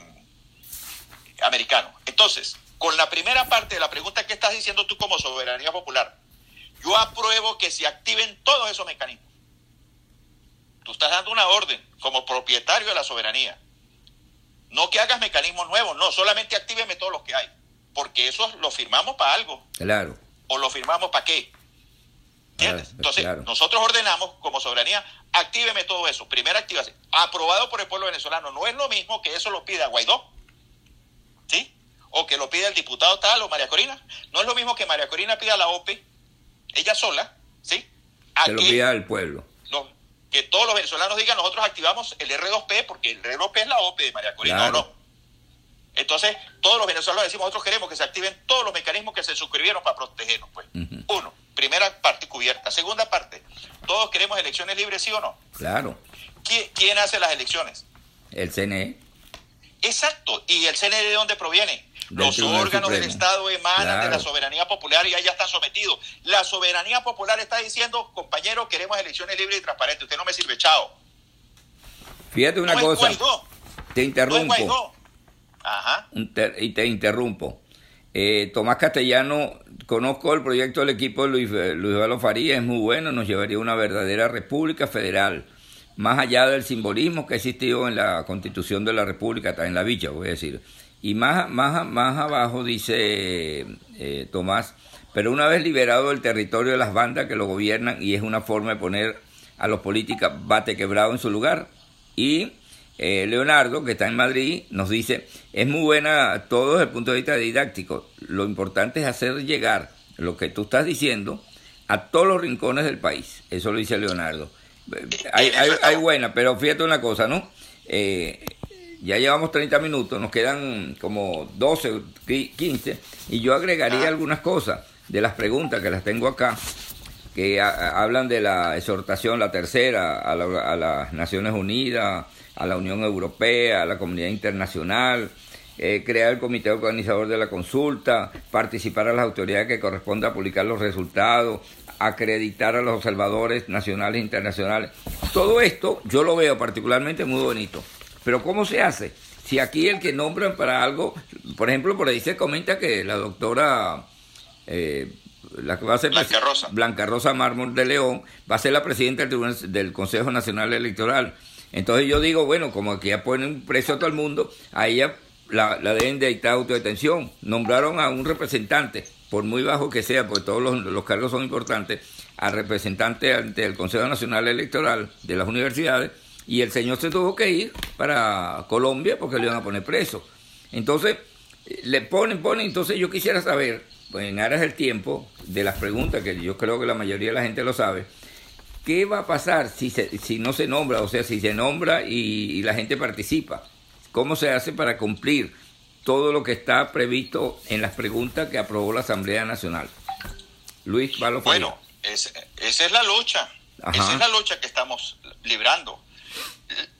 Speaker 3: americano. Entonces, con la primera parte de la pregunta que estás diciendo tú como soberanía popular, yo apruebo que se activen todos esos mecanismos. Tú estás dando una orden como propietario de la soberanía. No que hagas mecanismos nuevos, no, solamente actíveme todos los que hay. Porque esos los firmamos para algo.
Speaker 2: Claro.
Speaker 3: ¿O lo firmamos para qué? ¿Entiendes? Entonces,
Speaker 2: claro.
Speaker 3: nosotros ordenamos como soberanía, actíveme todo eso. Primera activación. Aprobado por el pueblo venezolano. No es lo mismo que eso lo pida Guaidó. ¿Sí? O que lo pida el diputado tal o María Corina. No es lo mismo que María Corina pida la OPE, ella sola, ¿sí? A
Speaker 2: Que lo pida el pueblo.
Speaker 3: Que todos los venezolanos digan, nosotros activamos el R2P, porque el R2P es la OPE de María Corina,
Speaker 2: Claro.
Speaker 3: ¿o no? Entonces, todos los venezolanos decimos, nosotros queremos que se activen todos los mecanismos que se suscribieron para protegernos, pues. Uno. Primera parte cubierta. Segunda parte, ¿todos queremos elecciones libres, sí o no?
Speaker 2: Claro.
Speaker 3: ¿Quién, quién hace las elecciones?
Speaker 2: El CNE.
Speaker 3: Exacto. ¿Y el CNE de dónde proviene? Los órganos del. Estado emanan de la soberanía popular y ya están sometidos. La soberanía popular está diciendo, compañero, queremos elecciones libres y transparentes. Usted no me sirve, chao.
Speaker 2: Fíjate una
Speaker 3: no
Speaker 2: cosa, te interrumpo.
Speaker 3: Ajá.
Speaker 2: Inter- y te interrumpo. Eh, Tomás Castellano, conozco el proyecto del equipo de Luis, Luis Valo Faría, es muy bueno, nos llevaría a una verdadera república federal, más allá del simbolismo que ha existido en la constitución de la república, está en la villa, voy a decir. Y más, más, más abajo dice eh, Tomás, pero una vez liberado el territorio de las bandas que lo gobiernan, y es una forma de poner a los políticos bate quebrado en su lugar, y eh, Leonardo, que está en Madrid, nos dice, es muy buena todo desde el punto de vista didáctico. Lo importante es hacer llegar lo que tú estás diciendo a todos los rincones del país. Eso lo dice Leonardo. Eh, Hay, hay, hay buena, pero fíjate una cosa, ¿no? Eh, ya llevamos 30 minutos, nos quedan como 12, 15, y yo agregaría algunas cosas de las preguntas que las tengo acá que a- hablan de la exhortación, la tercera, a, la- a las Naciones Unidas, a la Unión Europea, a la comunidad internacional, eh, crear el comité organizador de la consulta, participar a las autoridades que corresponda a publicar los resultados, acreditar a los observadores nacionales e internacionales. Todo esto yo lo veo particularmente muy bonito. Pero ¿cómo se hace? Si aquí el que nombran para algo, por ejemplo, por ahí se comenta que la doctora... eh, la que va a ser
Speaker 3: Blanca Rosa.
Speaker 2: Blanca Rosa Mármol de León va a ser la presidenta del, Tribunal- del Consejo Nacional Electoral. Entonces yo digo, bueno, como aquí ya ponen preso a todo el mundo, a ella la, la deben de dictar autodetención. Nombraron a un representante, por muy bajo que sea, porque todos los, los cargos son importantes, al representante ante el Consejo Nacional Electoral de las universidades, y el señor se tuvo que ir para Colombia porque le iban a poner preso. Entonces, eh, le ponen, ponen, entonces yo quisiera saber, pues en aras del tiempo, de las preguntas que yo creo que la mayoría de la gente lo sabe, ¿qué va a pasar si, se- si no se nombra? O sea, si se nombra y, y la gente participa. ¿Cómo se hace para cumplir todo lo que está previsto en las preguntas que aprobó la Asamblea Nacional? Luis Palo.
Speaker 3: Bueno, es- esa es la lucha.
Speaker 2: Ajá.
Speaker 3: Esa es la lucha que estamos librando.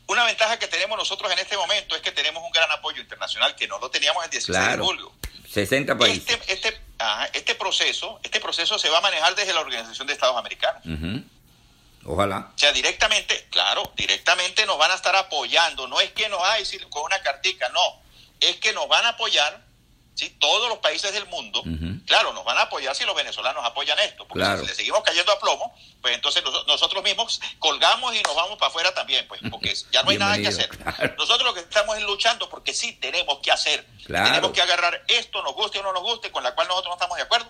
Speaker 3: Una ventaja que tenemos nosotros en este momento es que tenemos un gran apoyo internacional que no lo teníamos el 16
Speaker 2: Claro.
Speaker 3: de julio.
Speaker 2: 60 países.
Speaker 3: Este, este, ajá, este proceso, este proceso se va a manejar desde la Organización de Estados Americanos.
Speaker 2: Ojalá.
Speaker 3: O sea, directamente, claro, directamente nos van a estar apoyando. No es que nos hay con una cartica, no. Es que nos van a apoyar, ¿sí? Todos los países del mundo, claro, nos van a apoyar si los venezolanos apoyan esto. Porque
Speaker 2: Claro.
Speaker 3: si le seguimos cayendo a plomo, pues entonces nos- nosotros mismos colgamos y nos vamos para afuera también, pues, porque ya no hay nada que hacer.
Speaker 2: Claro.
Speaker 3: Nosotros lo que estamos es luchando porque sí tenemos que hacer.
Speaker 2: Claro.
Speaker 3: Tenemos que agarrar esto, nos guste o no nos guste, con la cual nosotros no estamos de acuerdo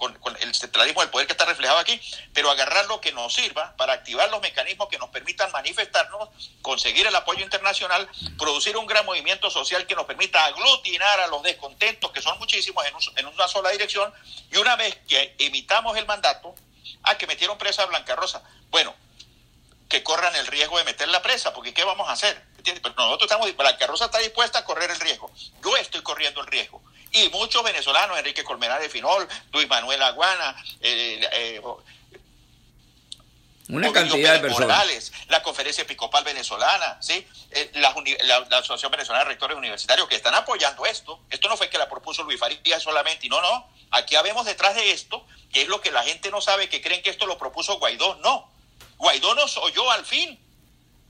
Speaker 3: con, con el centralismo del poder que está reflejado aquí, pero agarrar lo que nos sirva para activar los mecanismos que nos permitan manifestarnos, conseguir el apoyo internacional, producir un gran movimiento social que nos permita aglutinar a los descontentos, que son muchísimos, en, un- en una sola dirección, y una vez que emitamos el mandato, a que metieron presa a Blanca Rosa. Bueno, que corran el riesgo de meter la presa, porque ¿qué vamos a hacer? ¿Entiendes? Pero nosotros estamos, Blanca Rosa está dispuesta a correr el riesgo. Yo estoy corriendo el riesgo. Y muchos venezolanos, Enrique Colmenares Finol, Luis Manuel Aguana, eh, eh,
Speaker 2: Una
Speaker 3: Ovidio
Speaker 2: cantidad de personas.
Speaker 3: Morales, la Conferencia Episcopal Venezolana, ¿sí? Eh, la, uni- la- la Asociación Venezolana de Rectores Universitarios que están apoyando esto. Esto no fue que la propuso Luis Faría solamente, y no, no. Aquí habemos detrás de esto, que es lo que la gente no sabe, que creen que esto lo propuso Guaidó. No. Guaidó nos oyó al fin,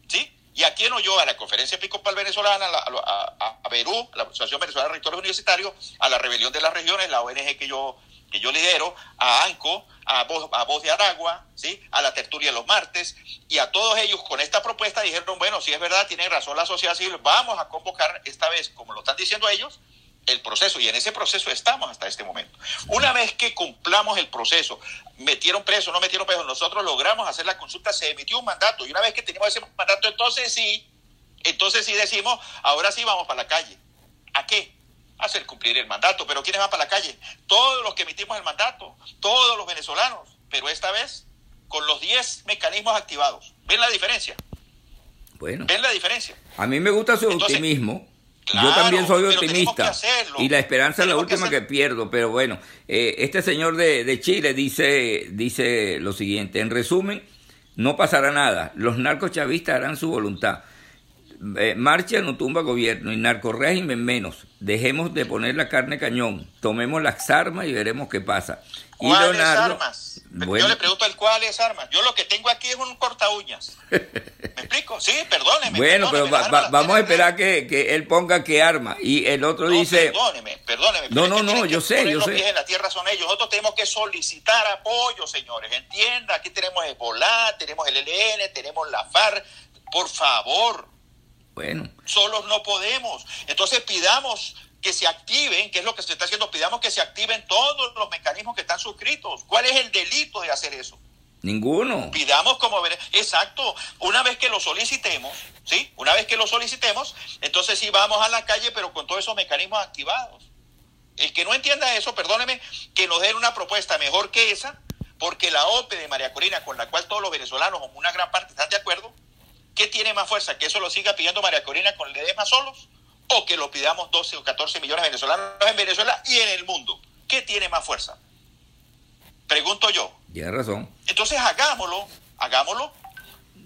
Speaker 3: ¿sí? ¿Y a quién oyó? A la Conferencia Episcopal Venezolana, a, a, a- Perú, a la Asociación Venezolana de Rectores Universitarios, a la Rebelión de las Regiones, la ONG que yo, que yo lidero, a ANCO, a Voz, a Voz de Aragua, ¿sí? a la Tertulia los martes, y a todos ellos con esta propuesta dijeron, bueno, si es verdad, tiene razón la sociedad civil, vamos a convocar esta vez, como lo están diciendo ellos, el proceso, y en ese proceso estamos hasta este momento. Una vez que cumplamos el proceso, metieron preso, no metieron preso, nosotros logramos hacer la consulta, se emitió un mandato, y una vez que tenemos ese mandato, entonces sí, entonces sí decimos, ahora sí vamos para la calle. ¿A qué? A hacer cumplir el mandato. ¿Pero quiénes van para la calle? Todos los que emitimos el mandato, todos los venezolanos, pero esta vez con los 10 mecanismos activados. ¿Ven la diferencia?
Speaker 2: Bueno,
Speaker 3: ¿Ven la diferencia?
Speaker 2: a mí me gusta su
Speaker 3: Entonces-
Speaker 2: optimismo. Yo también soy optimista y la esperanza es la última que, pierdo, pero bueno, eh, este señor de, de, Chile dice, dice lo siguiente, en resumen, no pasará nada, los narcochavistas harán su voluntad. Eh, marcha no tumba gobierno y narcorégimen menos. Dejemos de poner la carne cañón, tomemos las armas y veremos qué pasa.
Speaker 3: ¿Cuáles armas? Yo le pregunto al cuáles armas. Yo lo que tengo aquí es un corta uñas. ¿Me explico? Sí, perdóneme.
Speaker 2: Bueno, pero vamos a esperar que, que, él ponga qué arma. Y el otro dice...
Speaker 3: Perdóneme, perdóneme.
Speaker 2: No, no, no, yo sé, yo sé.
Speaker 3: Los en la tierra son ellos. Nosotros tenemos que solicitar apoyo, señores. Entienda, aquí tenemos Ebola, tenemos el ELN, tenemos la FARC. Por favor,
Speaker 2: bueno.
Speaker 3: Solos no podemos. Entonces pidamos que se activen, que es lo que se está haciendo, pidamos que se activen todos los mecanismos que están suscritos. ¿Cuál es el delito de hacer eso?
Speaker 2: Ninguno.
Speaker 3: Pidamos como exacto, una vez que lo solicitemos, ¿sí? Una vez que lo solicitemos, entonces sí vamos a la calle, pero con todos esos mecanismos activados. El que no entienda eso, perdóneme, que nos den una propuesta mejor que esa, porque la OPE de María Corina, con la cual todos los venezolanos, o una gran parte, están de acuerdo, ¿Qué tiene más fuerza? ¿Que eso lo siga pidiendo María Corina con Ledesma solos? ¿O que lo pidamos 12 o 14 millones de venezolanos en Venezuela y en el mundo? ¿Qué tiene más fuerza? Pregunto yo.
Speaker 2: Tiene razón.
Speaker 3: Entonces hagámoslo, hagámoslo.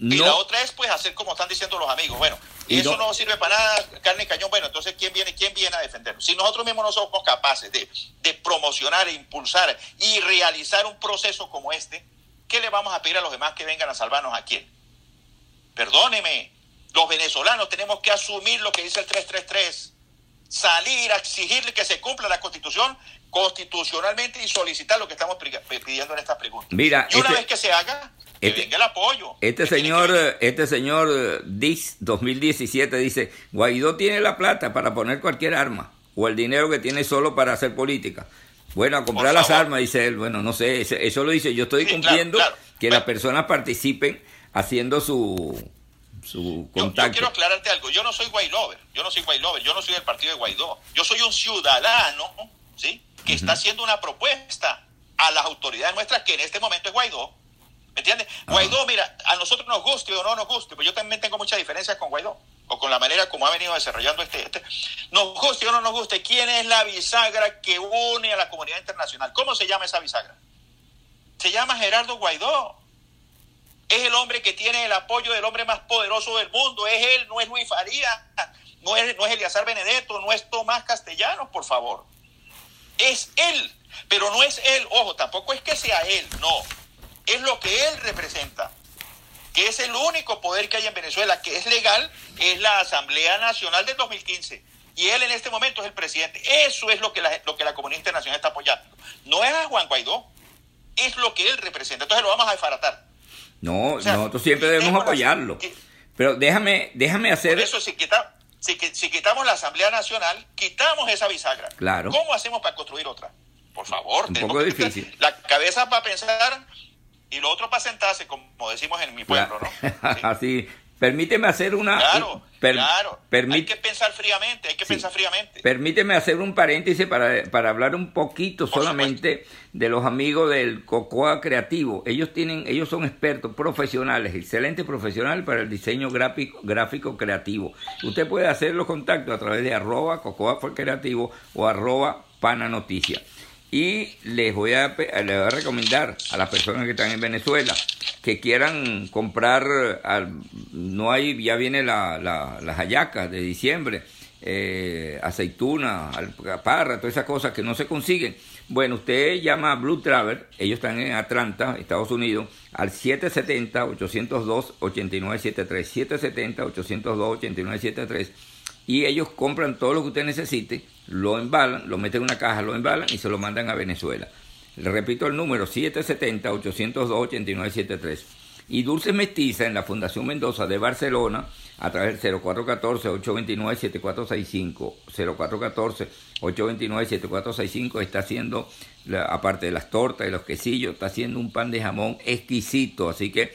Speaker 3: Y la otra es pues hacer como están diciendo los amigos. Bueno, y eso no... sirve para nada, carne y cañón. Bueno, entonces ¿quién viene, quién viene a defendernos? Si nosotros mismos no somos capaces de, de promocionar e impulsar y realizar un proceso como este, ¿qué le vamos a pedir a los demás que vengan a salvarnos a quién? Perdóneme, los venezolanos tenemos que asumir lo que dice el 333, salir a exigirle que se cumpla la constitución constitucionalmente y solicitar lo que estamos pidiendo en esta pregunta.
Speaker 2: Mira,
Speaker 3: y una este vez que se haga, que este, venga el apoyo.
Speaker 2: Este señor, este señor Dix 2017 dice, Guaidó tiene la plata para poner cualquier arma o el dinero que tiene solo para hacer política. Bueno, a comprar las armas, dice él. Bueno, no sé, eso lo dice. Yo estoy cumpliendo que las personas participen haciendo su, su contacto.
Speaker 3: Yo, quiero aclararte algo. Yo no soy Guaylover. Yo no soy Guaylover. Yo no soy del partido de Guaidó. Yo soy un ciudadano, ¿sí? Que está haciendo una propuesta a las autoridades nuestras que en este momento es Guaidó. ¿Me entiendes? Guaidó, mira, a nosotros nos guste o no nos guste, pero yo también tengo muchas diferencias con Guaidó o con la manera como ha venido desarrollando este, este. Nos guste o no nos guste, ¿quién es la bisagra que une a la comunidad internacional? ¿Cómo se llama esa bisagra? Se llama Gerardo Guaidó es el hombre que tiene el apoyo del hombre más poderoso del mundo, es él, no es Luis Faría, no es, no es Benedetto, no es Tomás Castellanos, por favor. Es él, pero no es él, ojo, tampoco es que sea él, no, es lo que él representa, que es el único poder que hay en Venezuela, que es legal, es la Asamblea Nacional del 2015. Y él en este momento es el presidente. Eso es lo que la, lo que la comunidad internacional está apoyando. No es a Juan Guaidó, es lo que él representa. Entonces lo vamos a desfaratar.
Speaker 2: No, nosotros siempre debemos apoyarlo. Pero déjame, déjame hacer...
Speaker 3: Por eso, si, si, quitamos la Asamblea Nacional, quitamos esa bisagra.
Speaker 2: Claro.
Speaker 3: ¿Cómo hacemos para construir otra? Por favor.
Speaker 2: Un poco difícil.
Speaker 3: La cabeza para pensar y lo otro para sentarse, como decimos en mi pueblo, ¿no?
Speaker 2: Así, Permíteme hacer una...
Speaker 3: Claro, claro. hay que pensar fríamente, hay que pensar fríamente.
Speaker 2: Permíteme hacer un paréntesis para, para hablar un poquito solamente de los amigos del Cocoa Creativo. Ellos tienen, ellos son expertos, profesionales, excelentes profesionales para el diseño gráfico, gráfico creativo. Usted puede hacer los contactos a través de arroba Cocoa Creativo o arroba Pana Noticia. Y les voy, a, les voy a recomendar a las personas que están en Venezuela que quieran comprar, no hay, ya viene la, la, las hallacas de diciembre, eh, aceituna, alcaparra, todas esas cosas que no se consiguen. Bueno, usted llama a Blue Travel, ellos están en Atlanta, Estados Unidos, al 770-802-8973, 770-802-8973 y ellos compran todo lo que usted necesite, lo embalan, lo meten en una caja, lo embalan y se lo mandan a Venezuela. Le repito el número 770-802-8973. Y Dulce Mestiza en la Fundación Mendoza de Barcelona a través del 0414-829-7465. 0414-829-7465 está haciendo, aparte de las tortas y los quesillos, está haciendo un pan de jamón exquisito. Así que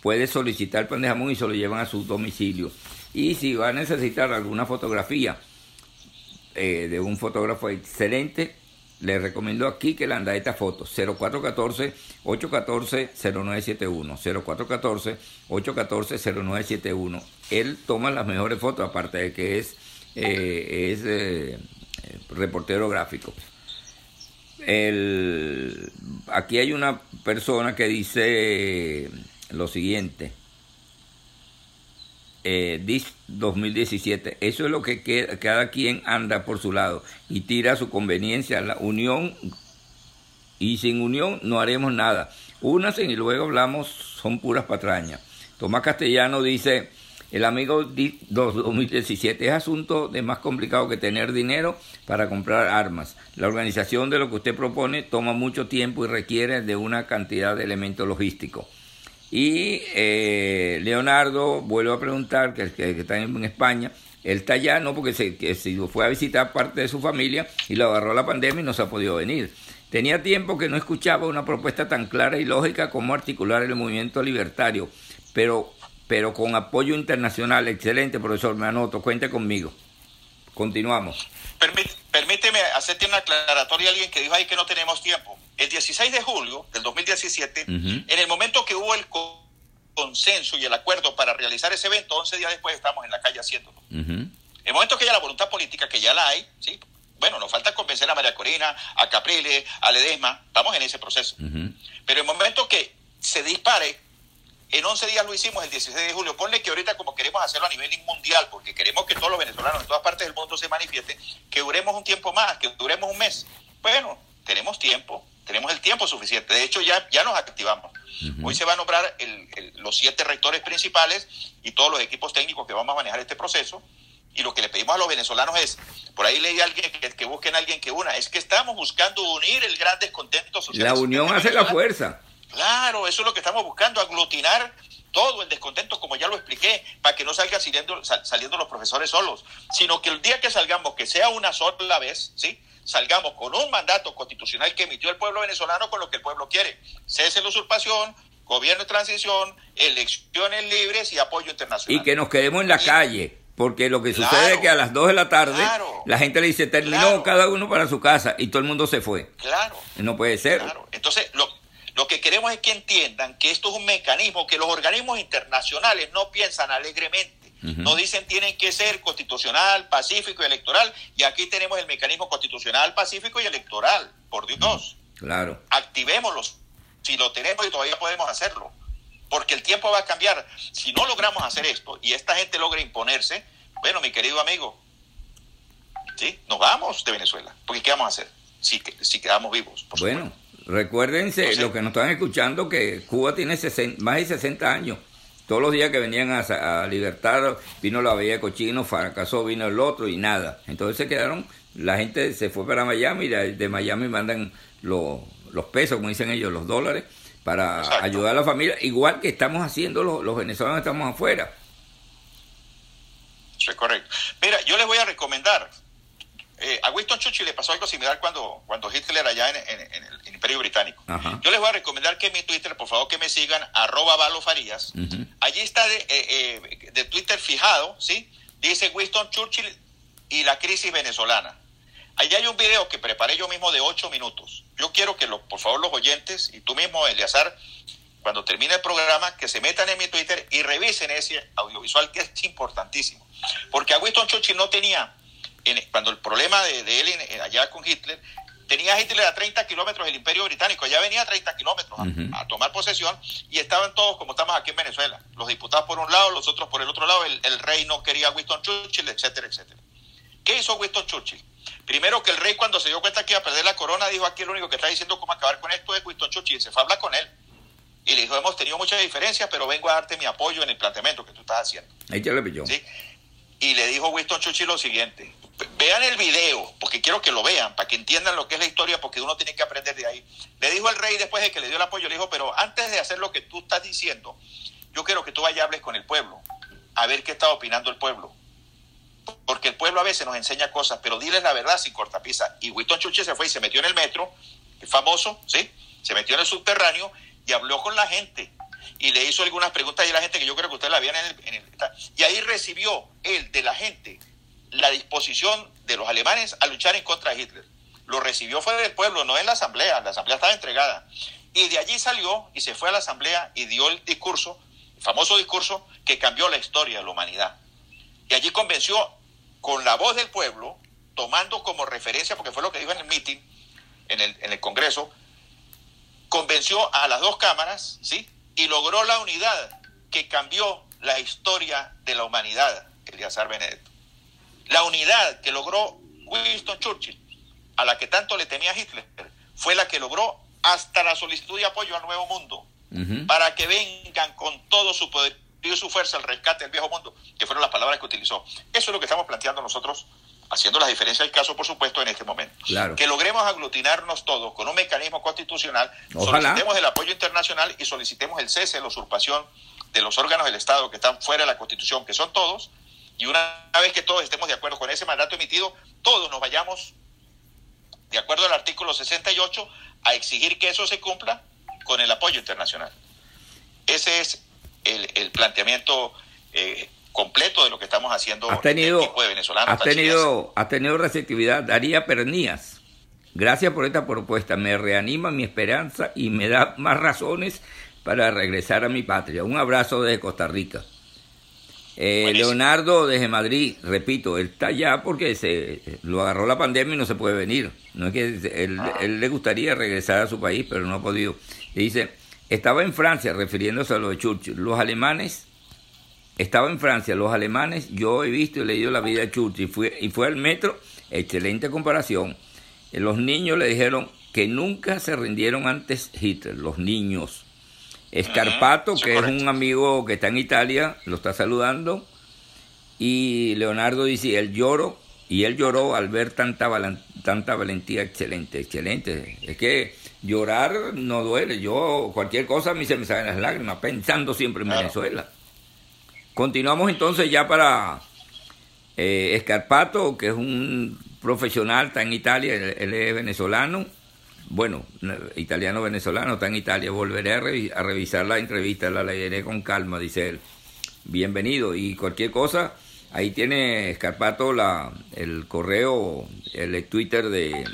Speaker 2: puede solicitar pan de jamón y se lo llevan a su domicilio. Y si va a necesitar alguna fotografía eh, de un fotógrafo excelente, le recomiendo aquí que le anda esta foto 0414-814-0971 0414-814-0971 él toma las mejores fotos aparte de que es eh, es eh, reportero gráfico. El, aquí hay una persona que dice lo siguiente. Eh, 2017, eso es lo que queda, cada quien anda por su lado y tira su conveniencia. La unión y sin unión no haremos nada. Unas y luego hablamos, son puras patrañas. Tomás Castellano dice, el amigo 2017 es asunto de más complicado que tener dinero para comprar armas. La organización de lo que usted propone toma mucho tiempo y requiere de una cantidad de elementos logísticos. Y eh, Leonardo vuelve a preguntar, que, está en España, él está allá, no porque se, que se fue a visitar parte de su familia y lo agarró la pandemia y no se ha podido venir. Tenía tiempo que no escuchaba una propuesta tan clara y lógica como articular el movimiento libertario, pero, pero con apoyo internacional. Excelente, profesor, me anoto, cuente conmigo. Continuamos.
Speaker 3: permíteme hacerte una aclaratoria a alguien que dijo ahí que no tenemos tiempo. El 16 de julio del 2017, en el momento que hubo el consenso y el acuerdo para realizar ese evento, 11 días después estamos en la calle haciéndolo. En el momento que haya la voluntad política, que ya la hay, ¿sí? bueno, nos falta convencer a María Corina, a Caprile, a Ledesma, estamos en ese proceso. Pero en el momento que se dispare, en 11 días lo hicimos el 16 de julio, ponle que ahorita como queremos hacerlo a nivel mundial, porque queremos que todos los venezolanos en todas partes del mundo se manifiesten, que duremos un tiempo más, que duremos un mes. Bueno, tenemos tiempo, tenemos el tiempo suficiente. De hecho, ya, ya nos activamos. Hoy se va a nombrar los siete rectores principales y todos los equipos técnicos que vamos a manejar este proceso. Y lo que le pedimos a los venezolanos es, por ahí leí a alguien que, busquen a alguien que una, es que estamos buscando unir el gran descontento social.
Speaker 2: La unión hace la fuerza.
Speaker 3: Claro, eso es lo que estamos buscando, aglutinar todo el descontento, como ya lo expliqué, para que no salgan saliendo, saliendo los profesores solos, sino que el día que salgamos, que sea una sola vez, ¿sí? salgamos con un mandato constitucional que emitió el pueblo venezolano con lo que el pueblo quiere. Cese la usurpación, gobierno de transición, elecciones libres y apoyo internacional.
Speaker 2: Y que nos quedemos en la calle porque lo que sucede es que a las 2 de la tarde la gente le dice, terminó cada uno para su casa y todo el mundo se fue.
Speaker 3: Claro.
Speaker 2: No puede ser.
Speaker 3: Entonces, lo, lo que queremos es que entiendan que esto es un mecanismo que los organismos internacionales no piensan alegremente. No dicen tienen que ser constitucional, pacífico y electoral. Y aquí tenemos el mecanismo constitucional, pacífico y electoral. Por Dios.
Speaker 2: Claro.
Speaker 3: Activémoslo. Si lo tenemos y todavía podemos hacerlo porque el tiempo va a cambiar. Si no logramos hacer esto y esta gente logra imponerse, bueno, mi querido amigo, ¿sí? nos vamos de Venezuela. Porque ¿qué vamos a hacer si, si quedamos vivos?
Speaker 2: bueno, recuérdense, lo que nos están escuchando, que Cuba tiene más de 60 años. Todos los días que venían a, Libertad, vino la Bahía de Cochino, fracasó, vino el otro y nada. Entonces se quedaron, la gente se fue para Miami y de, Miami mandan los pesos, como dicen ellos, los dólares para ayudar a la familia, igual que estamos haciendo los, los venezolanos estamos afuera.
Speaker 3: Sí, correcto. Mira, yo les voy a recomendar, eh, a Winston Churchill le pasó algo similar cuando, cuando Hitler allá en, el Imperio Británico. Yo les voy a recomendar que en mi Twitter, por favor, que me sigan, arroba balofarías. Allí está de, eh, eh, de Twitter fijado, ¿sí? Dice Winston Churchill y la crisis venezolana. Allá hay un video que preparé yo mismo de ocho minutos. Yo quiero que, lo, por favor, los oyentes y tú mismo, Eleazar, cuando termine el programa, que se metan en mi Twitter y revisen ese audiovisual que es importantísimo. Porque a Winston Churchill no tenía, cuando el problema de, él allá con Hitler, tenía Hitler a 30 kilómetros del Imperio Británico, ya venía a 30 kilómetros a, tomar posesión y estaban todos como estamos aquí en Venezuela, los diputados por un lado, los otros por el otro lado, el, el rey no quería a Winston Churchill, etcétera, etcétera. ¿Qué hizo Winston Churchill? Primero que el rey cuando se dio cuenta que iba a perder la corona, dijo aquí el único que está diciendo cómo acabar con esto es Winston Churchill. Se fue a hablar con él. Y le dijo, hemos tenido muchas diferencias, pero vengo a darte mi apoyo en el planteamiento que tú estás haciendo.
Speaker 2: Ahí ya le pilló.
Speaker 3: ¿Sí? Y le dijo Winston Churchill lo siguiente, vean el video, porque quiero que lo vean, para que entiendan lo que es la historia, porque uno tiene que aprender de ahí. Le dijo al rey después de que le dio el apoyo, le dijo, pero antes de hacer lo que tú estás diciendo, yo quiero que tú vayas y hables con el pueblo, a ver qué está opinando el pueblo porque el pueblo a veces nos enseña cosas, pero diles la verdad sin cortapisa. Y Winston Churchill se fue y se metió en el metro, es famoso, ¿sí? Se metió en el subterráneo y habló con la gente. Y le hizo algunas preguntas y la gente que yo creo que ustedes la vieron en el, Y ahí recibió él de la gente la disposición de los alemanes a luchar en contra de Hitler. Lo recibió fuera del pueblo, no en la asamblea, la asamblea estaba entregada. Y de allí salió y se fue a la asamblea y dio el discurso, el famoso discurso que cambió la historia de la humanidad. Y allí convenció con la voz del pueblo, tomando como referencia, porque fue lo que dijo en el meeting, en el, en el Congreso, convenció a las dos cámaras, ¿sí? Y logró la unidad que cambió la historia de la humanidad, Eliazar Benedetto. La unidad que logró Winston Churchill, a la que tanto le temía Hitler, fue la que logró hasta la solicitud de apoyo al nuevo mundo, para que vengan con todo su poder y su fuerza al rescate del viejo mundo, que fueron las palabras que utilizó. Eso es lo que estamos planteando nosotros, haciendo las diferencias del caso, por supuesto, en este momento. Que logremos aglutinarnos todos con un mecanismo constitucional, solicitemos el apoyo internacional y solicitemos el cese, la usurpación de los órganos del Estado que están fuera de la Constitución, que son todos, y una vez que todos estemos de acuerdo con ese mandato emitido, todos nos vayamos, de acuerdo al artículo 68, a exigir que eso se cumpla con el apoyo internacional. Ese es el, planteamiento eh, completo de lo que estamos haciendo
Speaker 2: has tenido, el de venezolanos. Has tenido, has tenido receptividad. Daría Pernías, gracias por esta propuesta. Me reanima mi esperanza y me da más razones para regresar a mi patria. Un abrazo desde Costa Rica. Eh, Leonardo desde Madrid, repito, él está allá porque se lo agarró la pandemia y no se puede venir. No es que él, ah. él le gustaría regresar a su país, pero no ha podido. dice, estaba en Francia, refiriéndose a lo de Churchill. Los alemanes, estaba en Francia, los alemanes, yo he visto y leído la vida de Churchill fue, y fue al metro, excelente comparación. Eh, los niños le dijeron que nunca se rindieron antes Hitler, los niños. Escarpato, que es un amigo que está en Italia, lo está saludando. Y Leonardo dice, él lloro, y él lloró al ver tanta, tanta valentía, excelente, excelente. Es que llorar no duele. Yo, cualquier cosa a mí se me salen las lágrimas, pensando siempre en Venezuela. Continuamos entonces ya para eh, Escarpato, que es un profesional, está en Italia, él, es venezolano. Bueno, italiano-venezolano, está en Italia. Volveré a, revisar la entrevista, la leeré con calma, dice él. Bienvenido. Y cualquier cosa, ahí tiene Escarpato la, el correo, el Twitter de,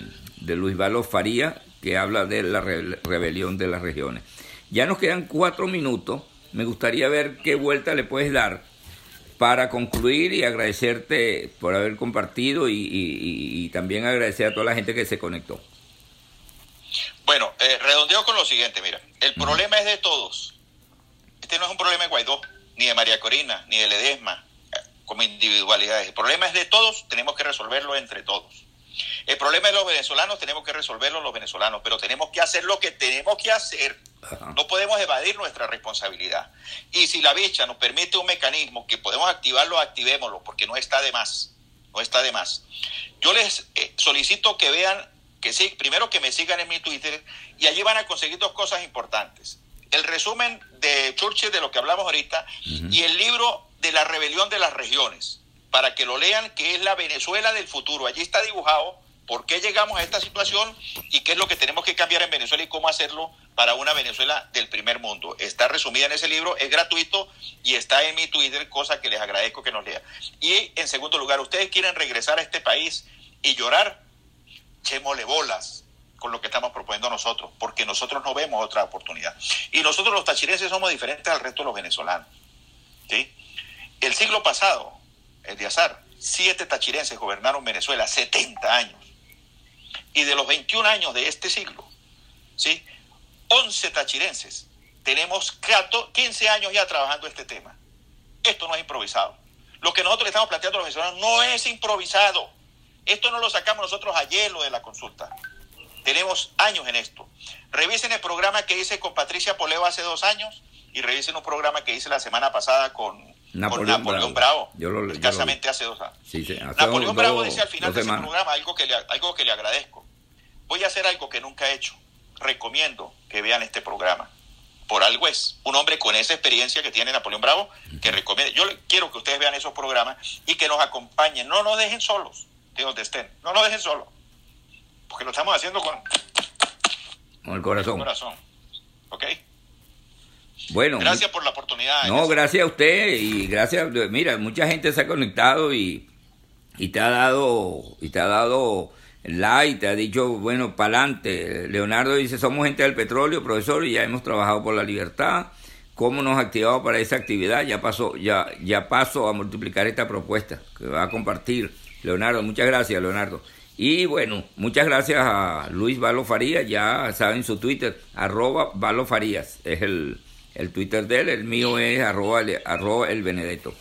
Speaker 2: de Luis Valo Faría, que habla de la rebelión de las regiones. Ya nos quedan cuatro minutos. Me gustaría ver qué vuelta le puedes dar para concluir y agradecerte por haber compartido y, también agradecer a toda la gente que se conectó.
Speaker 3: Bueno, eh, redondeo con lo siguiente, mira, el problema es de todos. Este no es un problema de Guaidó, ni de María Corina, ni de Ledesma, eh, como individualidades. El problema es de todos, tenemos que resolverlo entre todos. El problema de los venezolanos tenemos que resolverlo los venezolanos, pero tenemos que hacer lo que tenemos que hacer. No podemos evadir nuestra responsabilidad. Y si la bicha nos permite un mecanismo que podemos activarlo, activémoslo, porque no está de más. No está de más. Yo les eh, solicito que vean, que sí, primero que me sigan en mi Twitter y allí van a conseguir dos cosas importantes. El resumen de Churchill de lo que hablamos ahorita y el libro de la rebelión de las regiones para que lo lean, que es la Venezuela del futuro. Allí está dibujado por qué llegamos a esta situación y qué es lo que tenemos que cambiar en Venezuela y cómo hacerlo para una Venezuela del primer mundo. Está resumida en ese libro, es gratuito y está en mi Twitter, cosa que les agradezco que nos lean. Y en segundo lugar, ustedes quieren regresar a este país y llorar, chémole bolas con lo que estamos proponiendo nosotros, porque nosotros no vemos otra oportunidad. Y nosotros los tachirenses somos diferentes al resto de los venezolanos. ¿sí? El siglo pasado, el de azar, siete tachirenses gobernaron Venezuela 70 años. Y de los 21 años de este siglo, ¿sí? 11 tachirenses. Tenemos 15 años ya trabajando este tema. Esto no es improvisado. Lo que nosotros le estamos planteando a los venezolanos no es improvisado. Esto no lo sacamos nosotros ayer lo de la consulta. Tenemos años en esto. Revisen el programa que hice con Patricia Poleo hace dos años y revisen un programa que hice la semana pasada con Napoleón, Napoleón Bravo, escasamente hace dos años. Napoleón Bravo dice al final de ese programa algo que, le, algo que le agradezco. Voy a hacer algo que nunca he hecho. Recomiendo que vean este programa. Por algo es. Un hombre con esa experiencia que tiene Napoleón Bravo, que recomiende. Yo quiero que ustedes vean esos programas y que nos acompañen. No nos dejen solos, de donde estén. No nos dejen solos. Porque lo estamos haciendo con,
Speaker 2: con el corazón.
Speaker 3: Con el corazón. ¿Ok?
Speaker 2: Bueno,
Speaker 3: gracias por la oportunidad.
Speaker 2: No, gracias a usted y gracias. Mira, mucha gente se ha conectado y, y te ha dado y te ha dado like, te ha dicho bueno para adelante. Leonardo dice somos gente del petróleo, profesor, y ya hemos trabajado por la libertad. ¿Cómo nos ha activado para esa actividad? Ya pasó, ya, ya paso a multiplicar esta propuesta que va a compartir Leonardo, muchas gracias, Leonardo. Y bueno, muchas gracias a Luis Valo Farías, ya saben su Twitter, arroba Valo Farías, es el, el Twitter de él, el mío es arroba, arroba el Benedetto.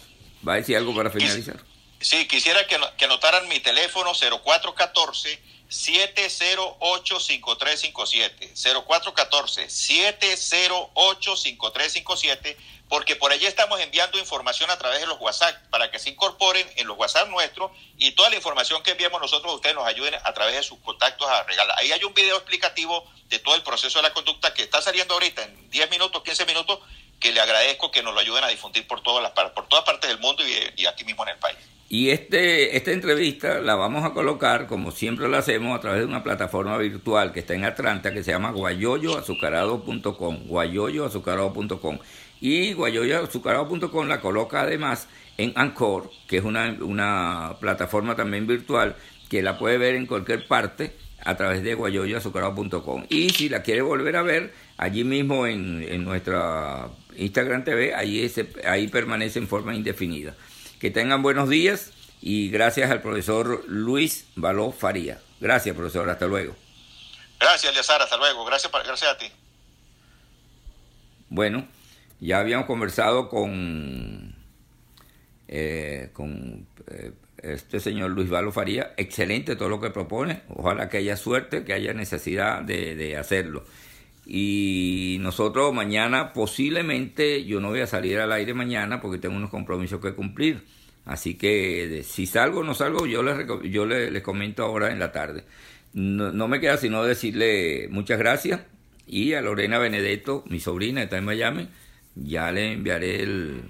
Speaker 2: ¿Va a decir algo para finalizar?
Speaker 3: Sí, quisiera que, que anotaran mi teléfono 0414 708-5357. 0414-708-5357, porque por allí estamos enviando información a través de los WhatsApp para que se incorporen en los WhatsApp nuestros y toda la información que enviamos nosotros, ustedes nos ayuden a través de sus contactos a regalar. Ahí hay un video explicativo de todo el proceso de la conducta que está saliendo ahorita en 10 minutos, 15 minutos, que le agradezco que nos lo ayuden a difundir por todas, las, por todas partes del mundo y aquí mismo en el país.
Speaker 2: Y este, esta entrevista la vamos a colocar, como siempre lo hacemos, a través de una plataforma virtual que está en Atlanta, que se llama guayoyoazucarado.com, guayoyoazucarado.com. Y guayoyoazucarado.com la coloca además en Anchor, que es una, una plataforma también virtual, que la puede ver en cualquier parte a través de guayoyoazucarado.com. Y si la quiere volver a ver, allí mismo en, en nuestra Instagram TV, ahí, ahí permanece en forma indefinida. Que tengan buenos días y gracias al profesor Luis Baló Faría. Gracias, profesor. Hasta luego.
Speaker 3: Gracias, Eliazar. Hasta luego. Gracias, gracias a ti.
Speaker 2: Bueno, ya habíamos conversado con, eh, con eh, este señor Luis Baló Faría. Excelente todo lo que propone. Ojalá que haya suerte, que haya necesidad de, de hacerlo. Y nosotros mañana posiblemente, yo no voy a salir al aire mañana porque tengo unos compromisos que cumplir. Así que si salgo o no salgo, yo les, yo les, comento ahora en la tarde. No, me queda sino decirle muchas gracias y a Lorena Benedetto, mi sobrina, está en Miami, ya le enviaré el,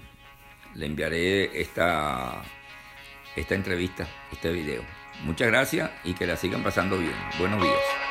Speaker 2: le enviaré esta, esta entrevista, este video. Muchas gracias y que la sigan pasando bien. Buenos días.